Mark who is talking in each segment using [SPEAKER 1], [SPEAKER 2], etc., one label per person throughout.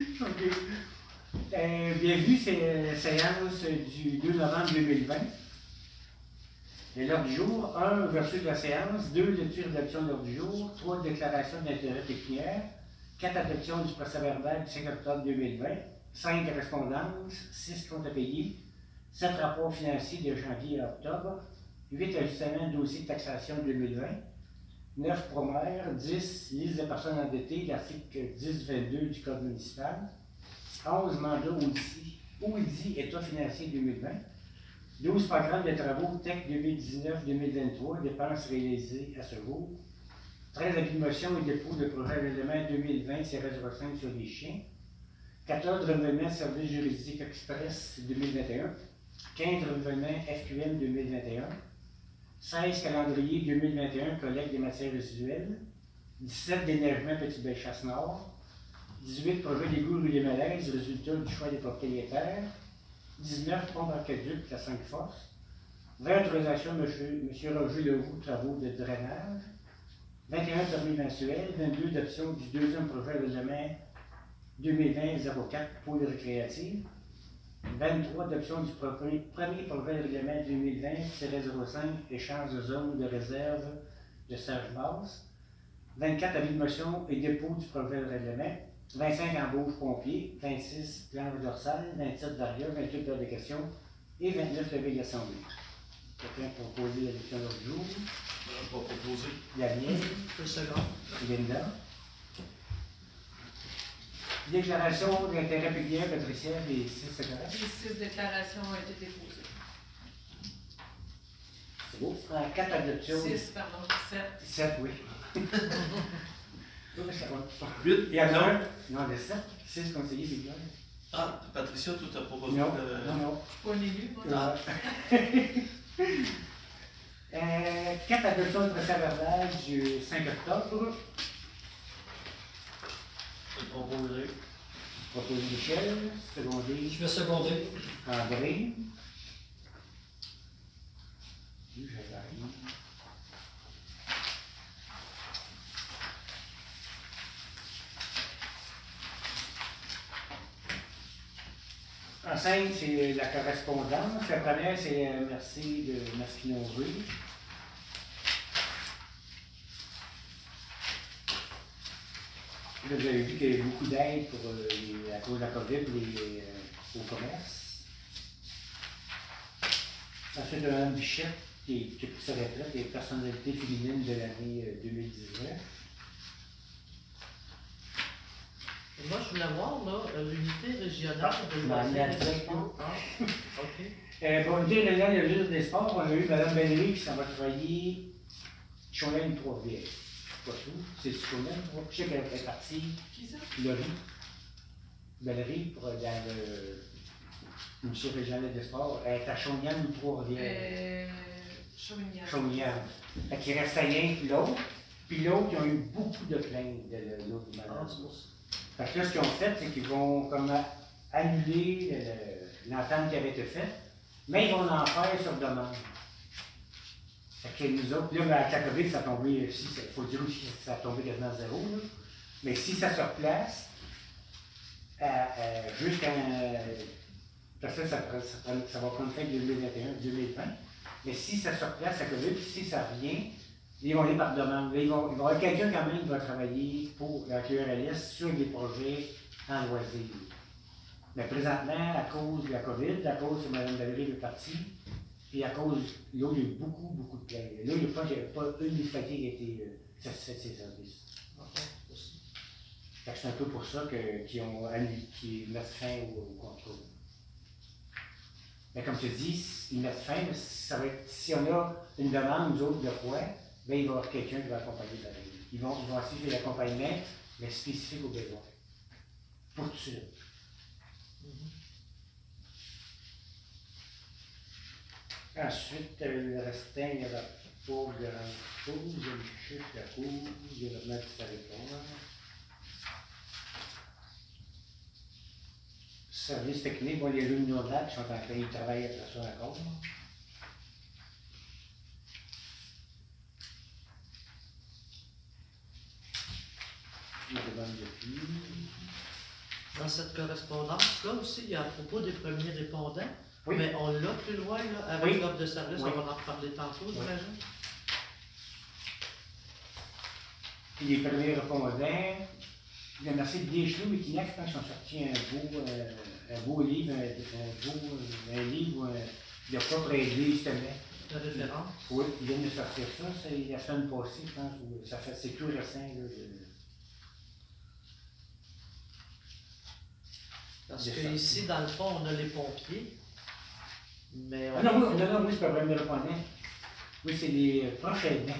[SPEAKER 1] Euh, bienvenue, c'est la séance du 2 novembre 2020. Et l'ordre du jour, 1, ouverture de la séance, 2, lecture d'adoption de l'ordre du jour, 3, déclaration d'intérêt pécuniaire, 4, adoption du procès verbal du 5 octobre 2020, 5, correspondance, 6, comptes à payer, 7, rapports financiers de janvier à octobre, 8, ajustement de dossier de taxation 2020, 9 promères, 10 liste des personnes endettées, l'article 10-22 du Code municipal, 11 mandats audits, audits État financier 2020, 12 programmes de travaux TEC 2019-2023, dépenses réalisées à ce jour, 13 avis de motion et dépôt de projet règlement 2020 CRS sur les chiens, 14 renouvellement service juridique express 2021, 15 renouvellement FQM 2021, 16 calendrier 2021 collecte des matières résiduelles, 17 d'énergement Petit Bellechasse Nord, 18 projets d'égout rue des Malaises, résultat du choix des propriétaires, 19 pompe aqueduc la 5 forces, 20 autorisations M. Roger Leroux, travaux de drainage, 21 permis mensuels, 22 d'option du deuxième projet de règlement 2020-04 pour les récréatives, 23 adoption du premier, premier projet de règlement 2020-05 échange de zone de réserve de Serge Basse, 24 avis de motion et dépôt du projet de règlement, 25 embauches pompiers, 26 planches dorsales, 27 variables, 28 heures de questions et 29 levées d'assemblée. Quelqu'un pour poser la question l'autre jour?
[SPEAKER 2] On va proposer.
[SPEAKER 1] Daniel? Linda? Déclaration d'intérêt pécuniaire, Patricia, les six secrétaires.
[SPEAKER 3] Les six déclarations ont été déposées.
[SPEAKER 1] C'est beau. Quatre adoptions.
[SPEAKER 3] Six, pardon, sept.
[SPEAKER 1] Sept, oui. Oui, ça va.
[SPEAKER 2] Huit.
[SPEAKER 1] Il y en a un. Non, il y a sept. Six conseillers pécuniaires.
[SPEAKER 2] Ah, Patricia, toi, t'as proposé
[SPEAKER 1] Non,
[SPEAKER 2] de...
[SPEAKER 1] non, non.
[SPEAKER 3] Je suis pas moi.
[SPEAKER 1] Ah. Euh, quatre adoptions de procès verbal du 5 octobre.
[SPEAKER 2] Proposer.
[SPEAKER 1] Proposé Michel, secondé
[SPEAKER 4] Je vais seconder.
[SPEAKER 1] André. J'arrive. En cinq, c'est la correspondance. La première, c'est euh, merci de Rue. Là, vous avez vu qu'il y a eu beaucoup d'aide pour, euh, les- à cause de la COVID les, euh, au commerce. Ensuite, Mme Bichette, qui, qui a pris sa retraite, et personnalité féminine de l'année euh, 2019.
[SPEAKER 4] Et Moi, je voulais voir, là, euh, l'unité régionale de loisirs et de. Ah, OK.
[SPEAKER 1] Euh, pour l'unité régionale de l'Union des sports, on a eu Mme Bellery qui s'en va travailler Chauelaine Trois-Rivières. C'est pas tout, c'est Chauelaine, je sais qu'elle est partie.
[SPEAKER 3] Qui ça?
[SPEAKER 1] Laurie, Valérie, pour, dans le musée régional des sports, elle est à Chaumian ou Trois-Rivières?
[SPEAKER 3] Euh, Chauvignac.
[SPEAKER 1] Chaumian. Fait qu'il restait rien que l'autre. Puis l'autre, ils ont eu beaucoup de plaintes de l'autre
[SPEAKER 4] Ah,
[SPEAKER 1] malade. Fait que là, ce qu'ils ont fait, c'est qu'ils vont comme annuler le- l'entente qui avait été faite, mais ils vont en faire sur demande. Fait que nous ça a tombé, si, il faut dire aussi que ça a tombé quasiment à zéro, là. Mais si ça se replace, euh, euh, jusqu'à. Parce que ça, ça, prend- ça va prendre fin 2021-2020. Mais si ça se replace, la COVID, si ça revient, ils vont aller par demande. Ils vont, il va y avoir quelqu'un quand même qui va travailler pour la QRLS sur des projets en loisirs. Mais présentement, à cause de la COVID, à cause que Mme Valérie est partie, puis à cause, là, il y a eu beaucoup, beaucoup de plaintes. Là, il n'y a pas, il y a pas une municipalité qui été euh, satisfaite de ses services.
[SPEAKER 4] C'est
[SPEAKER 1] un peu pour ça qu'ils ont mettent fin au, contrôle. Mais comme je te dis, ils mettent fin, mais ça va être, si on a une demande, nous autres, de quoi, ben, il va y avoir quelqu'un qui va accompagner pareil. Ils vont, ils vont essayer l'accompagnement, mais spécifique aux besoins. Pour tout de suite.
[SPEAKER 4] Mhm.
[SPEAKER 1] Ensuite, le restant, il n'y aura pas grand chose. Je vais chercher la cour, développement du territoire. Service technique, bon, les luminaires qui sont en train de travailler après ça encore. La de.
[SPEAKER 4] Dans cette correspondance-là aussi, il y a à propos des premiers répondants.
[SPEAKER 1] Oui.
[SPEAKER 4] Mais on l'a plus loin, là, avec
[SPEAKER 1] Oui.
[SPEAKER 4] l'offre de service,
[SPEAKER 1] Oui.
[SPEAKER 4] on va en reparler tantôt, j'imagine.
[SPEAKER 1] Puis les premiers répondants, il y en a assez de Deschelaux et Kinak, je pense, ont sorti un beau, euh, un beau livre, un, un beau un livre, euh, il n'y a pas près de justement.
[SPEAKER 4] La référence.
[SPEAKER 1] Oui, ils viennent de sortir ça, c'est la semaine passée, je pense, ça fait, c'est tout récent, là. de-
[SPEAKER 4] Parce que ici, dans le fond, on a les pompiers. Mais on
[SPEAKER 1] Ah non, oui, non, non, oui, c'est pas. Oui, c'est les euh, proches aidants.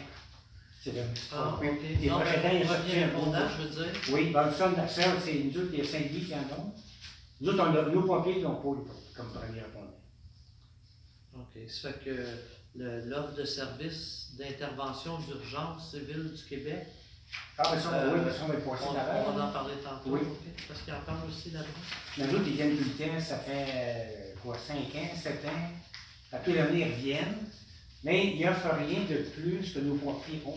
[SPEAKER 1] C'est le.
[SPEAKER 4] Ah, ok.
[SPEAKER 1] Les ils
[SPEAKER 4] je veux dire.
[SPEAKER 1] Oui, c'est nous autres, Saint-Guy qui en ont. Nous autres, on a, nos pompiers, ils n'ont pas comme premier répondant.
[SPEAKER 4] OK. Ça fait que l'offre de service d'intervention d'urgence civile du Québec,
[SPEAKER 1] Ah, mais ça,
[SPEAKER 4] Euh,
[SPEAKER 1] oui, mais ça, on va le passer
[SPEAKER 4] on,
[SPEAKER 1] d'avant.
[SPEAKER 4] on va en parler tantôt.
[SPEAKER 1] Oui.
[SPEAKER 4] OK. Parce qu'il en parle aussi
[SPEAKER 1] nous autres, ils viennent tout le temps, ça fait euh, quoi, 5 ans, 7 ans. Années, ils reviennent. Mais il n'offrent rien de plus que nos pompiers ont.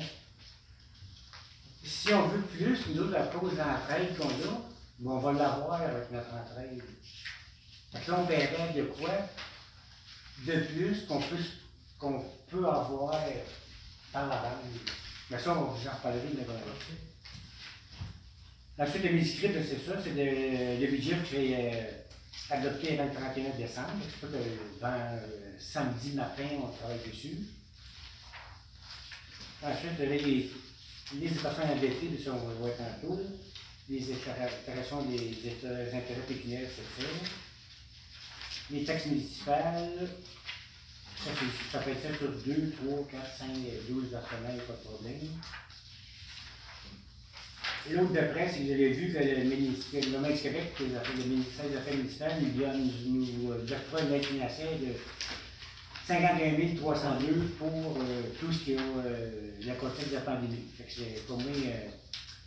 [SPEAKER 1] Si on veut plus, nous la cause d'entraide qu'on a, ben, on va l'avoir avec notre entraide. Fait que là, on paierait de quoi de plus qu'on peut, qu'on peut avoir par la bande. Mais ça, on vous en reparler de
[SPEAKER 4] OK.
[SPEAKER 1] Ensuite, le manuscrit, ben, c'est ça, c'est le, budget euh, adopté le 31 décembre. C'est pas que dans, samedi matin, on travaille dessus. Ensuite, là, les, les personnes endettées, on va le voir tantôt. Les déclarations des, des intérêts pécuniaires, c'est. Les taxes municipales, ça, ça peut être sur 2, 3, 4, 5, 12 versements, pas de problème. L'autre de c'est que j'avais vu que le ministère, le du Québec, le ministère des Affaires municipales, nous, nous, nous euh, octroie une financière de 51 302 pour euh, tout ce qui est euh, le contexte de la pandémie. Pour moi, euh,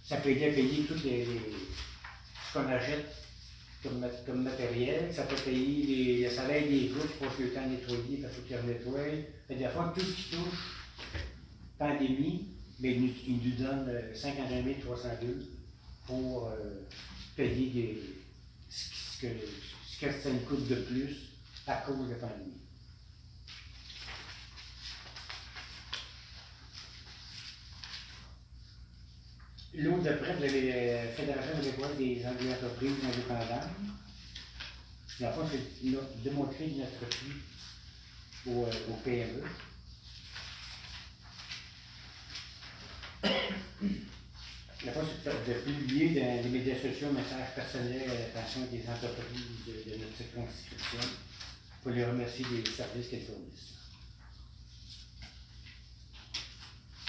[SPEAKER 1] ça peut aider à payer tout ce qu'on achète comme, mat- comme matériel. Ça peut payer les, le salaire des groupes pour que le temps de nettoyer, parce qu'il faut. Fait que des fois, tout ce qui touche pandémie, mais il nous, donne euh, 51 302 pour euh, payer ce, que, ce que ça nous coûte de plus à cause de la pandémie. L'autre d'après, vous avez la Fédération des entreprises indépendantes. Le fond, c'est notre- démontrer notre euh, au PME. La fois, c'est de publier dans les médias sociaux un message personnel à l'attention des entreprises de, notre circonscription pour les remercier des services qu'elles fournissent.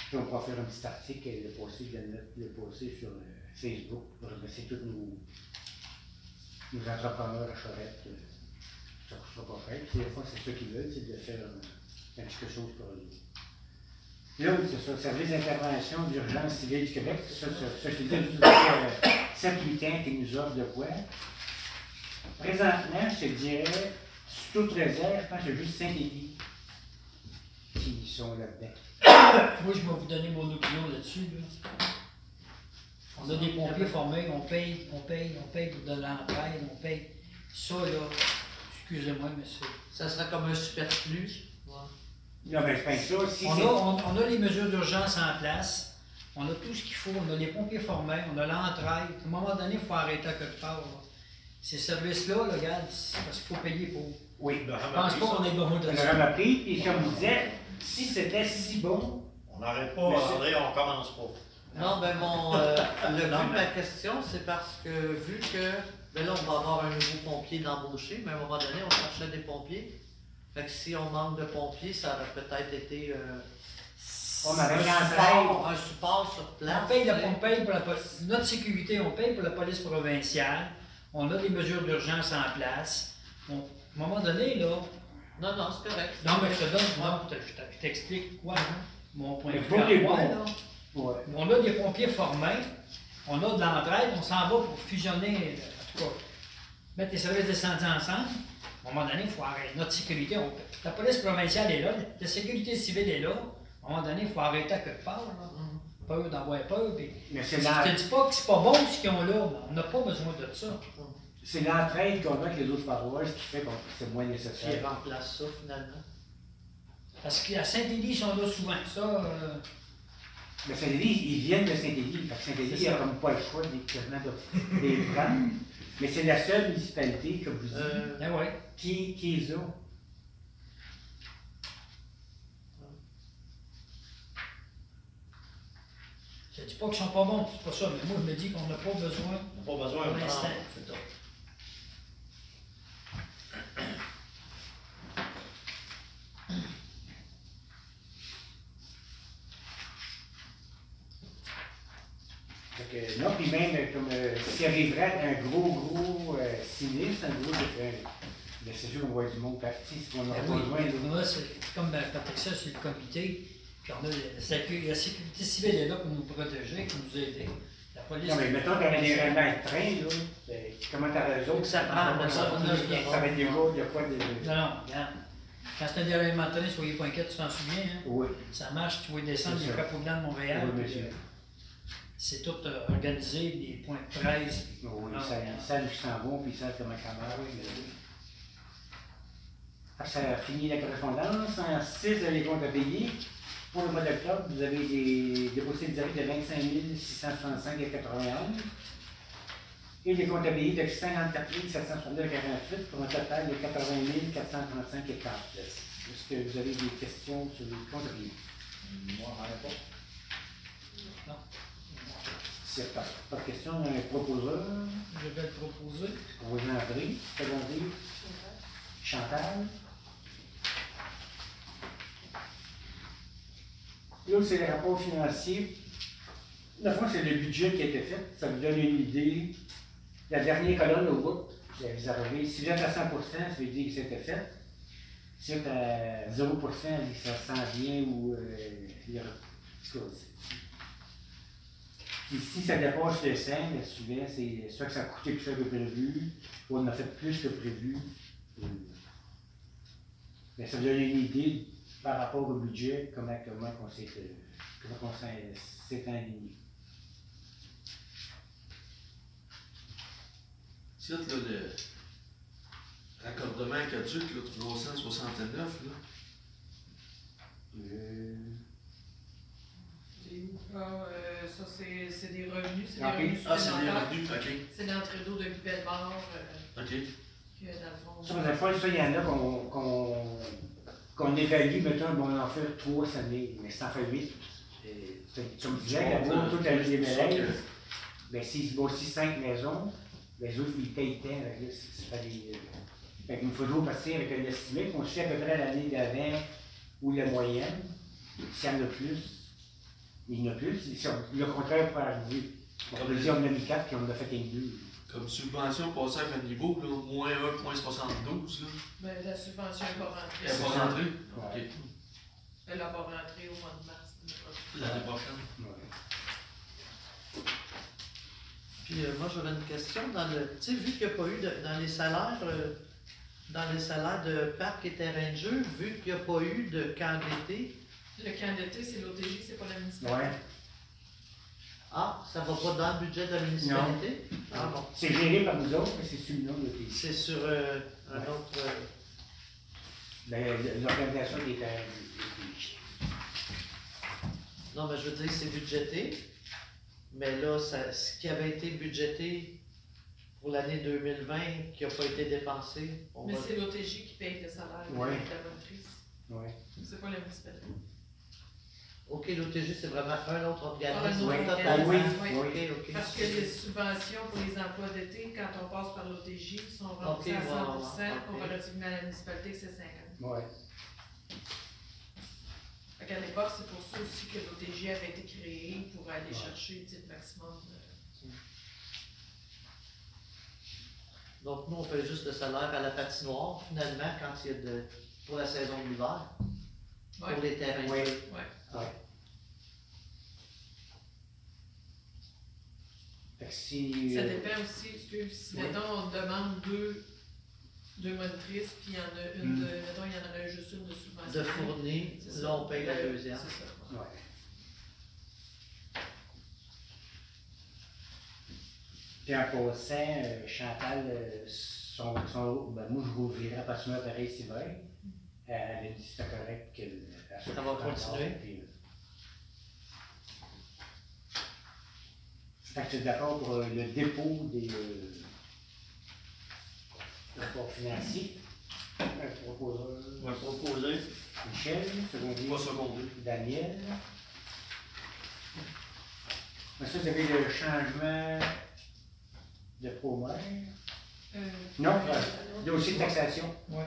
[SPEAKER 1] Puis on pourra faire un petit article et le poster, le poster sur euh, Facebook pour remercier tous nos, nos entrepreneurs à Charette. Ça ne coûtera pas. Puis des fois, c'est ça qu'ils veulent, c'est de faire euh, un quelque chose pour eux. L'autre, c'est ça, Service d'intervention d'urgence civile du Québec. Ça, ça, ça je te dis, ça fait 7-8 ans qu'ils nous offrent de quoi. Présentement, je te dirais, sous toute réserve, je pense que c'est juste Saint-Élie qui sont là-dedans.
[SPEAKER 5] Moi, je vais vous donner mon opinion là-dessus. là. On a des pompiers formés, on paye, on paye, on paye pour de l'entraide, on paye. Ça, là, excusez-moi, c'est.
[SPEAKER 4] Ça serait comme un superflu. Ouais.
[SPEAKER 1] Non, mais c'est pas ça. Si
[SPEAKER 5] On a, on, on a les mesures d'urgence en place, on a tout ce qu'il faut, on a les pompiers formés, on a l'entraide. À un moment donné, il faut arrêter à quelque part. là. Ces services-là, là, regarde, c'est parce qu'il faut payer pour.
[SPEAKER 1] Oui,
[SPEAKER 5] Je pense pas qu'on ait besoin
[SPEAKER 1] on
[SPEAKER 5] de ça.
[SPEAKER 1] pris, puis comme je disais, si c'était si bon,
[SPEAKER 2] On n'arrête pas,
[SPEAKER 1] Mais c'est-
[SPEAKER 2] André, on commence pas.
[SPEAKER 4] Non, ben mon. euh, le but de ma question, c'est parce que vu que. Ben là, on va avoir un nouveau pompier d'embaucher, mais à un moment donné, on cherchait des pompiers. Fait que si on manque de pompiers, ça aurait peut-être été. euh,
[SPEAKER 1] On
[SPEAKER 4] un, support, un support sur place.
[SPEAKER 5] On paye, la,
[SPEAKER 4] tu sais.
[SPEAKER 5] on paye pour la police. Notre sécurité, on paye pour la police provinciale. On a des mesures d'urgence en place. On- à un moment donné, là.
[SPEAKER 4] Non, non, c'est correct.
[SPEAKER 5] Non, mais je te donne, non, je te- je te- je t'explique quoi, hein, mon point de vue. moi, là.
[SPEAKER 1] ouais.
[SPEAKER 5] On a des pompiers formés, on a de l'entraide, on s'en va pour fusionner, en tout cas, mettre les services d'incendie ensemble. À un moment donné, il faut arrêter. Notre sécurité, on- la police provinciale est là, la sécurité civile est là. À un moment donné, il faut arrêter à quelque part. là.
[SPEAKER 4] Mhm.
[SPEAKER 5] peur d'avoir peur. Puis,
[SPEAKER 1] Mais
[SPEAKER 5] je
[SPEAKER 1] c'est
[SPEAKER 5] te
[SPEAKER 1] la-
[SPEAKER 5] dis pas que c'est pas bon ce qu'ils ont là, mais on n'a pas besoin de ça.
[SPEAKER 1] c'est l'entraide qu'on a avec les autres paroisses qui fait que c'est moins
[SPEAKER 4] Qui
[SPEAKER 1] nécessaire.
[SPEAKER 4] remplace ça finalement?
[SPEAKER 5] Parce qu'à Saint-Élie, ils sont là souvent. Ça, euh,
[SPEAKER 1] Mais Saint-Élie, ils viennent de Saint-Élie. Saint-Élie n'a comme pas le choix des, de, les prendre. Mais c'est la seule municipalité, comme je vous dis,
[SPEAKER 4] Euh,
[SPEAKER 5] ben ouais.
[SPEAKER 1] Qui, qui est là.
[SPEAKER 5] Je dis pas qu'ils sont pas bons, c'est pas ça, mais moi je me dis qu'on n'a pas besoin.
[SPEAKER 2] On n'a pas besoin
[SPEAKER 5] Pour
[SPEAKER 2] de
[SPEAKER 5] l'instant.
[SPEAKER 2] c'est ça.
[SPEAKER 1] Fait que, non, puis même, euh, comme euh, s'il arriverait un gros, gros euh, sinistre, un gros. Euh, ben, c'est sûr qu'on voit du monde parti, si on
[SPEAKER 5] Ben
[SPEAKER 1] a
[SPEAKER 5] oui,
[SPEAKER 1] besoin de.
[SPEAKER 5] moi, comme ben, Patrick ça, c'est le comité. Puis on a la, sécu- la sécurité civile est là pour nous protéger, pour nous aider. La police.
[SPEAKER 1] Non, mais mettons y aurait des remèdes de train, là. ben, comment t'as raison?
[SPEAKER 4] Ça prend,
[SPEAKER 1] ça,
[SPEAKER 5] ça, on a-
[SPEAKER 1] ça va être des jours, il y a pas de.
[SPEAKER 5] Non, non, regarde. Quand c'est un déraillement de train, soyez pas inquiets, tu t'en souviens, hein?
[SPEAKER 1] Oui,
[SPEAKER 5] Ça marche, tu vois descendre les
[SPEAKER 1] ça.
[SPEAKER 5] capot blancs de Montréal.
[SPEAKER 1] oui, monsieur.
[SPEAKER 5] euh, C'est tout euh, organisé, des points de presse.
[SPEAKER 1] Oui, ça, ça, ils s'en vont, puis savent comment ça marche. oui, mais oui. Ah, Ça a fini la correspondance. En 6, les comptes à payer. Pour le mois d'octobre, vous avez des déposés directs de 25 665 et 91. Et des comptes à payer de 54 769 48 pour un total de 80 435 et 40. Est-ce que vous avez des questions sur les comptes à payer?
[SPEAKER 2] Moi, ai pas.
[SPEAKER 1] N'y a pas, pas de questions, un proposeur,
[SPEAKER 5] Je vais le proposer.
[SPEAKER 1] on va en abri, secondaire, Chantal. L'autre, c'est le rapport financier. La fois, c'est le budget qui a été fait. Ça vous donne une idée. La dernière colonne au bout, vous avez, si vous êtes à 100% ça veut dire que c'était fait. Si vous êtes à 0 ça dit que ça s'en vient ou. Euh, puis si ça dépasse le 5, bien souvent, c'est soit que ça a coûté plus cher que prévu, ou on a fait plus que prévu. Euh, Mais ça vous donne une idée par rapport au budget, comment, comment on s'est euh, s'est aligné.
[SPEAKER 6] C'est là, le raccordement caduc, là, 369, là.
[SPEAKER 1] Euh,
[SPEAKER 3] C'est où? Ah, euh, ça, c'est des revenus, c'est des revenus
[SPEAKER 6] Ah, c'est
[SPEAKER 3] supplémentaires.
[SPEAKER 6] revenus, ok,
[SPEAKER 3] C'est l'entrée d'eau de Bellemare, euh,
[SPEAKER 6] ok.
[SPEAKER 3] que dans le fond.
[SPEAKER 1] Ça, des fois, ça, il y en a qu'on qu'on évalue, mettons, bon, on en fait trois cette année, mais ça en fait huit. Comme je disais, la bourre, toute la
[SPEAKER 6] ça que-
[SPEAKER 1] mêlées, ben, s'ils se bâtissent cinq maisons, ben, les autres, ils payent tant. c'est- pas des. euh, Fait qu'il faut toujours partir avec un estimé, qu'on sait à peu près l'année d'avant ou la moyenne. S'il y en a plus, il y en a plus. Si on- le contraire peut arriver. On peut dire on a mis quatre puis on a fait un deux.
[SPEAKER 6] Comme subvention passée à un niveau, là, moins 1,72, là.
[SPEAKER 3] Ben, la subvention n'est pas rentrée.
[SPEAKER 6] Elle va rentrer.
[SPEAKER 1] Ouais.
[SPEAKER 6] Ok.
[SPEAKER 3] Elle n'a pas rentré au mois de mars.
[SPEAKER 6] L'année prochaine.
[SPEAKER 1] Ouais.
[SPEAKER 4] Puis euh, moi j'aurais une question dans le. Tu sais, vu qu'il n'y a pas eu de, dans les salaires, euh, dans les salaires de parc et terrain de jeu, vu qu'il n'y a pas eu de camp d'été,
[SPEAKER 3] Le camp d'été, c'est l'OTJ, c'est pas la municipalité.
[SPEAKER 1] Ouais.
[SPEAKER 4] Ah, ça va pas dans le budget de la municipalité? Ah bon.
[SPEAKER 1] C'est géré par nous autres, mais c'est sur de tes.
[SPEAKER 4] C'est sur euh, un
[SPEAKER 1] Ouais.
[SPEAKER 4] autre. euh,
[SPEAKER 1] Ben, L'organisation des terres.
[SPEAKER 4] Non, mais je veux dire, c'est budgété. Mais là, ça, ce qui avait été budgété pour l'année 2020, qui n'a pas été dépensé, on
[SPEAKER 3] Mais
[SPEAKER 4] va.
[SPEAKER 3] c'est l'OTJ qui paye le salaire de
[SPEAKER 1] Ouais.
[SPEAKER 3] la.
[SPEAKER 1] Ouais.
[SPEAKER 3] C'est pas la municipalité.
[SPEAKER 4] Ok, l'OTG, c'est vraiment un autre organisme.
[SPEAKER 1] oui,
[SPEAKER 4] Ok, ok.
[SPEAKER 3] Parce que les subventions pour les emplois d'été, quand on passe par l'OTJ, sont remboursées
[SPEAKER 4] Ok,
[SPEAKER 3] à
[SPEAKER 4] ouais,
[SPEAKER 3] 100
[SPEAKER 4] ouais, ok.
[SPEAKER 3] comparativement à la municipalité, c'est 50
[SPEAKER 1] Ouais.
[SPEAKER 3] Fait qu'à l'époque, c'est pour ça aussi que l'OTJ avait été créé pour aller
[SPEAKER 1] Ouais.
[SPEAKER 3] chercher le maximum. de-
[SPEAKER 4] Donc, nous, on paye juste le salaire à la patinoire, finalement, quand il y a de. pour la saison de l'hiver,
[SPEAKER 3] Ouais.
[SPEAKER 4] pour les terrains.
[SPEAKER 1] Ouais.
[SPEAKER 3] Ça
[SPEAKER 1] euh,
[SPEAKER 3] dépend aussi, si, mettons, on demande deux, deux monitrices, puis il y en a une
[SPEAKER 1] hmm.
[SPEAKER 3] de, mettons, il y en aurait juste une de subvention.
[SPEAKER 4] de
[SPEAKER 3] fournir,
[SPEAKER 4] là on paye la deuxième.
[SPEAKER 3] C'est ça.
[SPEAKER 1] Ouais. Puis en passant, euh, Chantal, euh, son, son- ben moi je rouvrirai à partir de pareil cet hiver. Elle a dit que c'était correct qu'elle
[SPEAKER 4] ça va continuer?
[SPEAKER 1] Euh, Fait que tu es d'accord pour euh, le dépôt des euh, rapports financiers. Un proposeur.
[SPEAKER 2] Proposer.
[SPEAKER 1] Michel, secondaire.
[SPEAKER 6] Pas secondé.
[SPEAKER 1] Daniel. Ensuite, vous avez le changement de promesse.
[SPEAKER 3] Euh,
[SPEAKER 1] Non,
[SPEAKER 3] euh,
[SPEAKER 1] euh, dossier de taxation.
[SPEAKER 5] Ouais.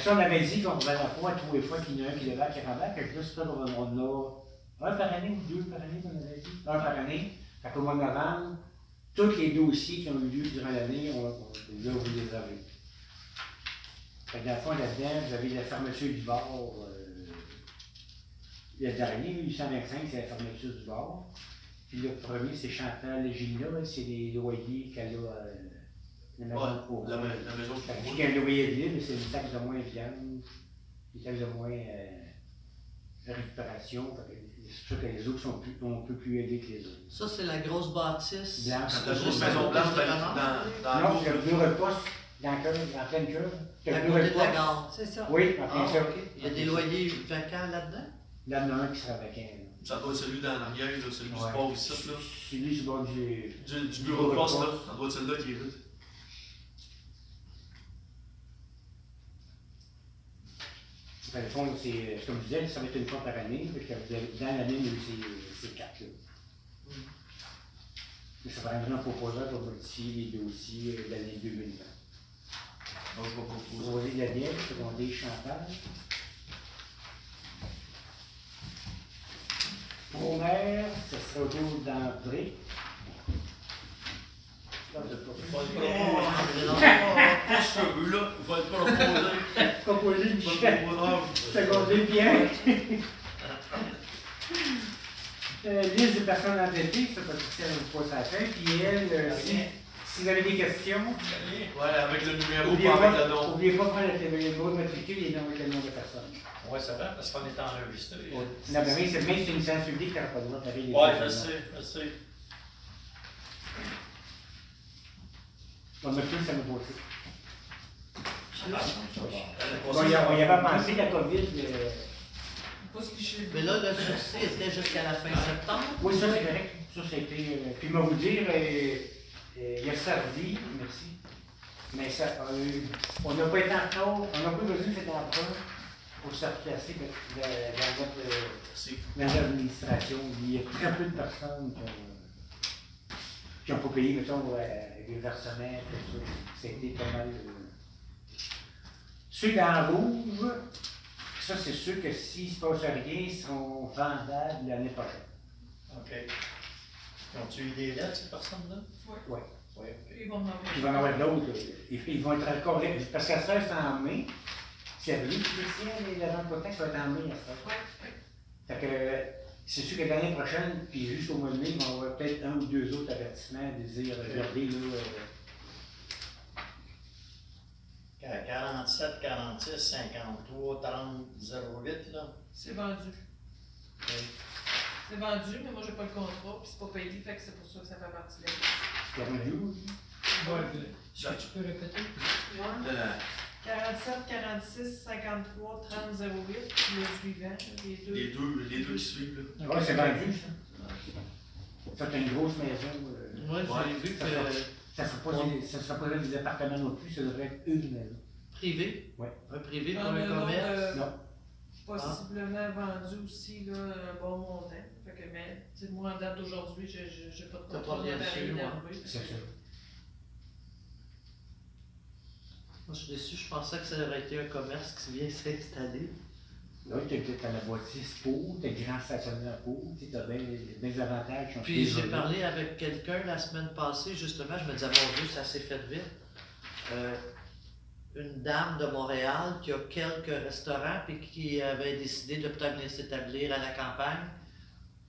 [SPEAKER 1] Ça, on avait dit qu'on ne pouvait pas tous les fois qu'il y en a un qui devait, qui rembarque. Fait que là, c'est là on a un par année ou deux par année, on avait dit? Un par année. Fait qu'au mois de novembre, tous les dossiers qui ont eu lieu durant l'année, on, on- là, vous les avez. Fait que dans le fond, là-dedans, vous avez la fermeture du bar. euh, le dernier, 825, c'est la fermeture du bar. Puis le premier, c'est Chantal Gina, là, c'est les loyers qu'elle a. Euh, la maison
[SPEAKER 6] Ouais,
[SPEAKER 1] pour-
[SPEAKER 6] la, la maison
[SPEAKER 1] un loyer de libre, c'est une taxe de moins viande, une taxe de moins euh, récupération. C'est sûr que les autres sont plus, on peut plus aider que les autres.
[SPEAKER 4] Ça, c'est la grosse bâtisse.
[SPEAKER 1] Blanche.
[SPEAKER 6] La grosse maison blanche dans, dans, dans la
[SPEAKER 1] non, le bureau de poste dans, en pleine curve. Le bureau
[SPEAKER 4] de la
[SPEAKER 1] poste.
[SPEAKER 4] gare.
[SPEAKER 3] C'est ça.
[SPEAKER 1] Oui, en
[SPEAKER 4] Ah,
[SPEAKER 1] plein ça.
[SPEAKER 4] ok. Il y a des loyers vacants là-dedans?
[SPEAKER 1] Là, il y en a un qui sera vacant. là.
[SPEAKER 6] Ça doit être celui dans l'arrière, celui du sport ici, là.
[SPEAKER 1] Celui du bord du.
[SPEAKER 6] Du, du bureau de poste, là. Ça doit être celui-là qui est vide.
[SPEAKER 1] Dans le fond, c'est, comme je disais, ça va être une fois par année. Avez- dans l'année, il y a eu ces. Mais ça prendra un proposeur pour modifier les dossiers euh, de l'année 2020.
[SPEAKER 6] Donc, je vais proposer.
[SPEAKER 1] Rosé Daniel, secondaire Chantal. Primaire, ce sera au tour d'entrée. Là, je peux
[SPEAKER 2] Il va
[SPEAKER 1] pas-
[SPEAKER 2] le
[SPEAKER 4] Non.
[SPEAKER 6] Pas ce cheveu, là.
[SPEAKER 2] Il va le proposer.
[SPEAKER 1] Proposer
[SPEAKER 6] Pas
[SPEAKER 1] Michel,
[SPEAKER 6] de bonheur.
[SPEAKER 1] secondaire Pierre. Euh, liste de personnes enquêtées, ça, vous pose à la fin. Puis elle, euh, si, si vous avez des questions,
[SPEAKER 6] Ouais, avec le numéro,
[SPEAKER 1] n'oubliez
[SPEAKER 6] pas avec le
[SPEAKER 1] pas,
[SPEAKER 6] nom.
[SPEAKER 1] n'oubliez pas de prendre le numéro de matricule et non avec le nom de personne.
[SPEAKER 2] Ouais, c'est vrai, parce qu'on est enregistré.
[SPEAKER 1] Non, mais oui, c'est même si c'est une séance publique, tu n'auras pas le droit de parler des
[SPEAKER 2] Ouais, je sais, je sais.
[SPEAKER 1] Fait, ça me aussi.
[SPEAKER 2] Ah, ça va.
[SPEAKER 1] Bon, il y a- on y avait pensé, la COVID. euh,
[SPEAKER 3] Pas se licher.
[SPEAKER 4] Mais là, le sursis était jusqu'à la fin septembre?
[SPEAKER 1] Oui, ça c'est correct. Ça, c'était. euh, puis, moi vous dire, euh, euh, il a servi, merci. Mais ça, euh, on n'a pas été encore, on n'a pas besoin de cette empreinte pour se replacer dans, dans euh,
[SPEAKER 6] C'est
[SPEAKER 1] dans l'administration. Il y a très peu de personnes qui ont, qui ont pas payé, mettons, euh, les versements, tout ça. C'était pas mal. euh. Ceux dans rouge, ça c'est sûr que s'il ne se passe rien, ils seront vendables l'année prochaine.
[SPEAKER 2] OK. Ont-tu eu des lettres, ces personnes-là?
[SPEAKER 3] Ouais.
[SPEAKER 1] Ouais.
[SPEAKER 2] Oui, OK.
[SPEAKER 3] Ils vont en avoir.
[SPEAKER 1] Puis il va y en avoir d'autres. là. Ils, ils vont être encore. Parce qu'à ça, c'est en mai. C'est avril, Christian, les agents de taxe va être en mai à ça.
[SPEAKER 3] Ouais, ouais.
[SPEAKER 1] Fait que c'est sûr que l'année prochaine, puis jusqu'au mois de mai, il va peut-être un ou deux autres avertissements de dire regardez là. euh,
[SPEAKER 2] 47, 46, 53, 30, 08, là.
[SPEAKER 3] C'est vendu. C'est vendu, mais moi j'ai pas le contrat, puis c'est pas payé, fait que c'est pour ça que ça fait partie de la liste.
[SPEAKER 1] a un jour.
[SPEAKER 5] Ouais, Est-ce que tu peux répéter?
[SPEAKER 6] le-
[SPEAKER 3] 47, 46, 53, 30, 08, le suivant, les deux.
[SPEAKER 6] les deux, les deux qui suivent, là.
[SPEAKER 1] Ouais, c'est vendu, ça. Ça, c'est une grosse maison. euh,
[SPEAKER 6] Ouais,
[SPEAKER 4] j'ai vu
[SPEAKER 1] ça
[SPEAKER 4] que
[SPEAKER 1] Ça ne sera pas des- ça sera pas des appartements non plus, ça devrait être une maison.
[SPEAKER 4] privé?
[SPEAKER 1] Ouais.
[SPEAKER 4] Un privé pour
[SPEAKER 3] Ah,
[SPEAKER 4] un
[SPEAKER 3] mais non,
[SPEAKER 4] commerce?
[SPEAKER 3] euh,
[SPEAKER 1] Non.
[SPEAKER 3] Possiblement vendu aussi, là, un bon montant. Fait que, mais, tu sais, moi, en date d'aujourd'hui, j'ai j'ai pas de
[SPEAKER 4] T'as pas rien
[SPEAKER 3] d'appareil
[SPEAKER 4] dessus, ouais.
[SPEAKER 1] C'est ça.
[SPEAKER 4] Moi, je suis déçu, je pensais que ça aurait été un commerce qui vient s'installer.
[SPEAKER 1] Là, tu as la bâtisse pour, tu as le grand stationnement pour, tu as bien des avantages.
[SPEAKER 4] Puis j'ai parlé avec quelqu'un la semaine passée, justement, je me disais, mon Dieu, ça s'est fait vite. Euh, une dame de Montréal qui a quelques restaurants puis qui avait décidé de peut-être venir s'établir à la campagne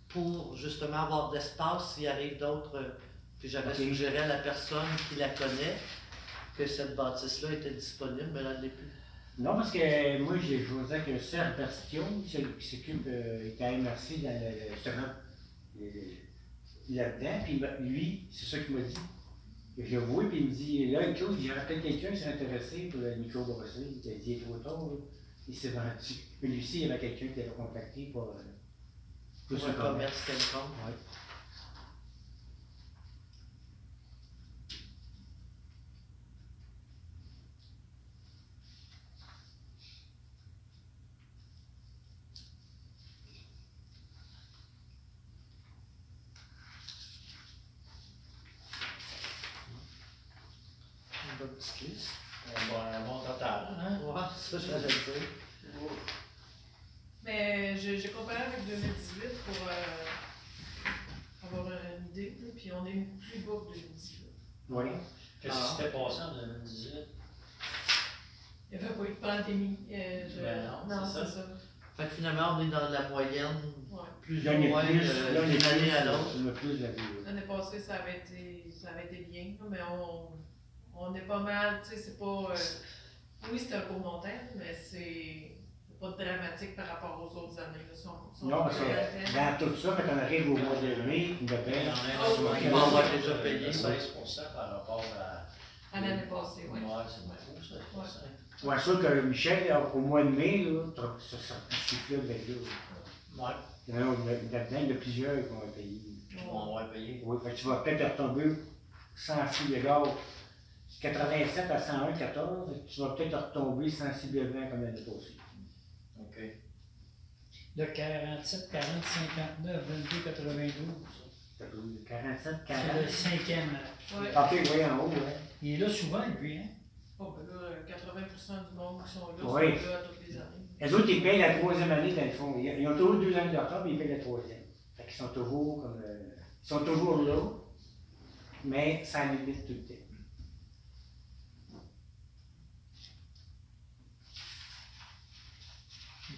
[SPEAKER 4] pour justement avoir de l'espace s'il arrive d'autres. euh, Puis j'avais suggéré à la personne qui la connaît que cette bâtisse-là était disponible, mais elle ne l'est plus.
[SPEAKER 1] Non, parce que moi, j'ai joué avec Serge Bastion, celui qui s'occupe, euh, était à MRC dans le, justement, euh, là-dedans, puis m'a- lui, c'est ça qu'il m'a dit. Je vois, puis il me dit, là, il y aurait peut-être quelqu'un qui serait intéressé pour le micro-brasserie. Il a dit, il est trop tard, là. Il s'est vendu. Puis lui aussi, il y avait quelqu'un qui l'avait contacté pour, euh, pour
[SPEAKER 4] Pour
[SPEAKER 1] ce
[SPEAKER 4] un commerce quelconque.
[SPEAKER 1] Ouais.
[SPEAKER 4] Une bonne petite liste.
[SPEAKER 2] Un bon, un bon total, hein?
[SPEAKER 4] Ouais, ça, j'allais le dire.
[SPEAKER 3] Mais j'ai j'ai comparé avec 2018 pour euh, avoir une idée, là, puis on est plus bas que 2018.
[SPEAKER 1] Oui.
[SPEAKER 2] Qu'est-ce qui s'était passé en 2018?
[SPEAKER 3] Il n'y avait pas eu de pandémie. euh, je-
[SPEAKER 2] Ben non, c'est
[SPEAKER 3] c'est
[SPEAKER 2] ça.
[SPEAKER 3] ça.
[SPEAKER 4] Fait que finalement, on est dans la moyenne,
[SPEAKER 3] Ouais.
[SPEAKER 4] plus ou
[SPEAKER 1] on
[SPEAKER 4] moins,
[SPEAKER 1] plus,
[SPEAKER 4] euh,
[SPEAKER 1] on
[SPEAKER 4] d'une année à l'autre.
[SPEAKER 1] on.
[SPEAKER 3] L'année passée, ça avait été, ça avait été bien, mais on, on est pas mal, tu sais, c'est pas. euh, oui, c'était un beau montant, mais c'est c'est pas dramatique par rapport aux autres années. Là, on- on
[SPEAKER 1] Non, parce que dans tout ça, quand on arrive au mois de mai, paye.
[SPEAKER 2] a
[SPEAKER 3] Oh,
[SPEAKER 4] va déjà payé.
[SPEAKER 2] 16% par rapport à.
[SPEAKER 3] À l'année passée, oui.
[SPEAKER 2] Ouais, c'est beaucoup, ça.
[SPEAKER 1] Ouais, sûr que Michel, au mois de mai, là, ça sort plus chiffre-là avec là.
[SPEAKER 2] Ouais,
[SPEAKER 1] Il y en a là-dedans, il y en a plusieurs qui vont. Oui, fait que tu vas peut-être retomber 106 égard 87 à 101, 14, fait que tu vas peut-être retomber sensiblement comme l'année passée.
[SPEAKER 2] OK.
[SPEAKER 5] Le 47, 40, 59, 22, 92.
[SPEAKER 1] Fait que 47,
[SPEAKER 5] C'est le
[SPEAKER 1] 40.
[SPEAKER 5] cinquième.
[SPEAKER 3] Ouais.
[SPEAKER 1] Ah, ok, oui, en haut, hein.
[SPEAKER 5] Il est là souvent, lui, hein?
[SPEAKER 3] Oh, ben là, euh, 80% du monde qui sont là
[SPEAKER 1] Oui.
[SPEAKER 3] sont là toutes les années.
[SPEAKER 1] Les autres, ils payent la troisième année, dans le fond. Ils ils ont toujours deux années de retard, mais ils payent la troisième. Fait qu'ils sont toujours comme. euh, ils sont toujours là, mais ça limite tout le temps.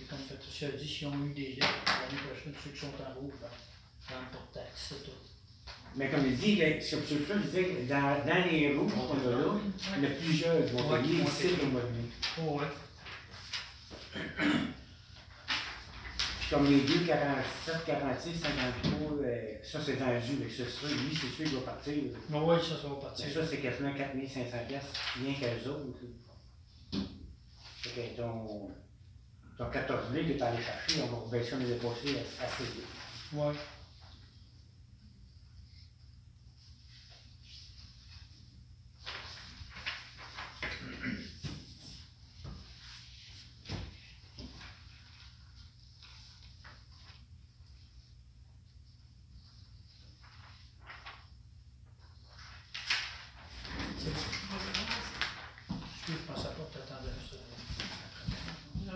[SPEAKER 5] Comme Patricia a dit, s'ils ont eu des lettres, l'année prochaine, ceux qui sont en haut, ben, rentrent pour taxe, c'est tout.
[SPEAKER 1] Mais comme il dit, là, sur ça, je disais, dans, dans les roues qu'on a là, il y en a plusieurs qui vont
[SPEAKER 5] qui vont
[SPEAKER 1] ici au mois de mai. Comme les deux, 47, 46, 53, euh, ça c'est vendu, mais c'est sûr, lui, c'est sûr qu'il va partir.
[SPEAKER 5] Mais ouais, ça, ça va partir.
[SPEAKER 1] C'est ça, c'est quasiment 4500 piastres, rien qu'elles autres. Fait que ton, ton 14 000 que tu allé chercher, on va rebaisser, on est dépassé assez vite.
[SPEAKER 5] Ouais. C'est bon. Je pensais pas que t'attendais ça.
[SPEAKER 3] Non.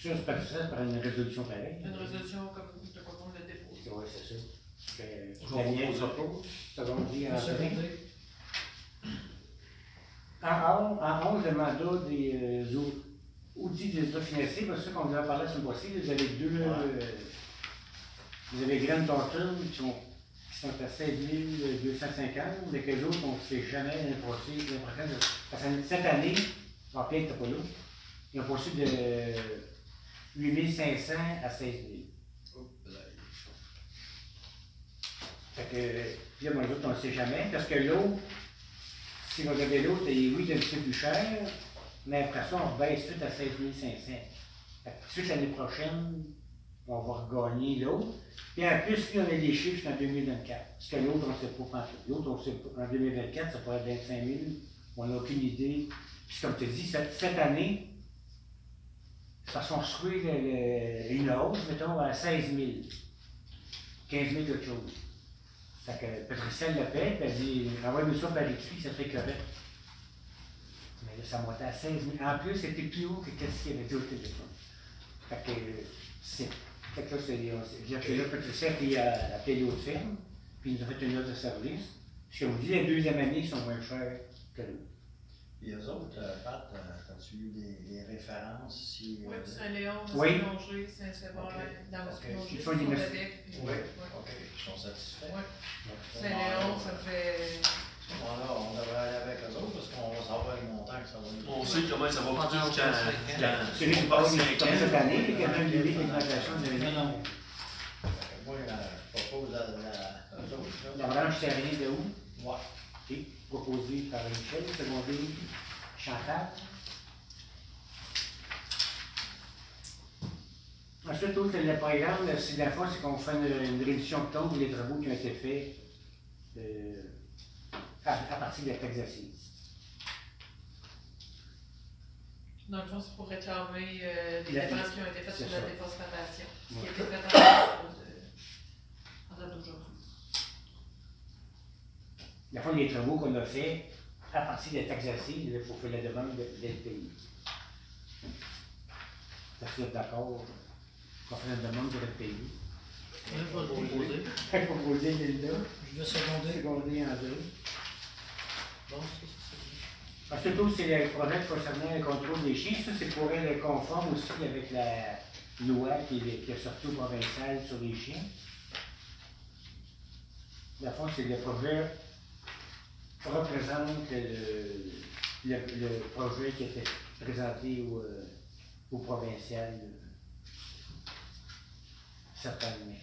[SPEAKER 1] Ça, c'est pas ça, c'est par une résolution pareille.
[SPEAKER 3] Une résolution comme de quoi on le dépose.
[SPEAKER 1] Oui, c'est ça. Que
[SPEAKER 6] Je
[SPEAKER 1] Daniel
[SPEAKER 6] propose
[SPEAKER 1] propose, selon dit en En 11, en 11, le mandat des euh, autres outils des états financiers, parce que qu'on vous a parlé la semaine passée, vous avez deux. euh, vous avez Grand Thornton qui sont, qui sont à 16 250, mais que les autres, on ne sait jamais prochaine. Parce que cette année, en plein n'était pas là, ils ont passé de 8 500 à 16 000. Fait que, là, moi, les autres, on ne sait jamais, parce que l'eau, si vous regardez l'autre, il- oui, c'est un petit peu plus cher, mais après ça, on baisse tout à 16 500. Fait que l'année prochaine, on va regagner l'autre. Puis en plus, puis on a des chiffres jusqu'en 2024. Parce que l'autre, on ne sait pas pantoute. L'autre, on sait pas. En 2024, ça pourrait être 25 000. On n'a aucune idée. Puis comme tu dis, cette, cette année, ça sont construit une hausse, mettons, à 16 000. 15 000 autre chose. Fait que Patricia le paie, puis elle dit envoie-nous ça par écrit, ça fait correct. Mais là, ça montait à 16 000. En plus, c'était plus haut que ce qu'il avait dit au téléphone. Fait que c'est. Fait que là, c'est. J'ai appelé Patricia, puis elle a appelé l'autre ferme, puis il nous a fait une de service. Puis comme je dis, les deuxième année, ils sont moins chers que l'autre.
[SPEAKER 2] Et eux autres, euh, Pat, euh, as-tu eu des, des références si.
[SPEAKER 3] Oui,
[SPEAKER 2] euh,
[SPEAKER 3] Saint-Léon,
[SPEAKER 1] Oui.
[SPEAKER 3] Saint-Longé, Saint-Séverin,
[SPEAKER 2] Ok.
[SPEAKER 3] dans le
[SPEAKER 1] Ils
[SPEAKER 3] bec, puis-
[SPEAKER 2] Oui,
[SPEAKER 3] ouais.
[SPEAKER 2] ok, ils sont satisfaits.
[SPEAKER 3] Ouais. Saint-Léon, ça fait
[SPEAKER 2] Voilà, on devrait aller avec eux autres parce qu'on va savoir le montant que ça va nous
[SPEAKER 6] On sait comment ça va coûter jusqu'à
[SPEAKER 1] comme cette année, il y a même eu l'augmentation de
[SPEAKER 5] Non, non.
[SPEAKER 2] Moi, je propose à, à eux autres.
[SPEAKER 1] la
[SPEAKER 2] là.
[SPEAKER 1] branche terminée de où?
[SPEAKER 2] Ouais.
[SPEAKER 1] Ok, proposé par Michel, secondé Chantal. Ensuite, autre, le programme, c'est la fois, c'est qu'on fait une, une réduction de taux des travaux qui ont été faits euh, à, à partir de cet exercice.
[SPEAKER 3] Dans le fond, c'est pour réclamer euh, les
[SPEAKER 1] La-
[SPEAKER 3] dépenses qui ont été faites sur la déforestation. Ce qui a été fait en date d'aujourd'hui.
[SPEAKER 1] La fois, les travaux qu'on a faits à partir de il faut faire la demande de l'LPI. Est-ce que vous êtes d'accord qu'on fait la demande de l'LPI?
[SPEAKER 4] Je vais le proposer.
[SPEAKER 1] Proposer Linda,
[SPEAKER 5] Je vais seconder.
[SPEAKER 1] secondé André.
[SPEAKER 4] Bon, ça, c'est ça.
[SPEAKER 1] Ensuite, aussi, c'est le projet concernant le contrôle des chiens. Ça, c'est pour être conforme aussi avec la loi qui, est- qui est sortie au provincial sur les chiens. La fond, c'est le projet représente le, le, le projet qui était présenté au, euh, au provincial euh, certainement.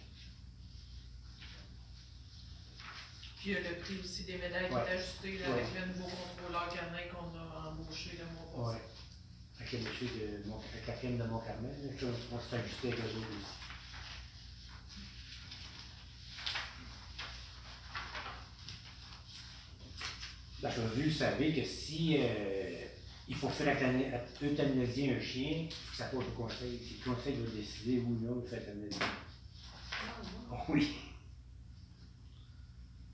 [SPEAKER 3] Puis il y a le prix aussi des médailles qui est ajusté là,
[SPEAKER 1] Ouais.
[SPEAKER 3] avec le nouveau contrôleur canin qu'on a embauché le mois passé.
[SPEAKER 1] Avec le monsieur de mon, firme de Mont-Carmel, on s'est ajusté avec eux aussi. La chose vue, vous savez que si euh, il faut faire euthana- euthanasier un chien, il faut que ça passe au conseil. Si le conseil doit décider ou non de faire euthanasier. Oui.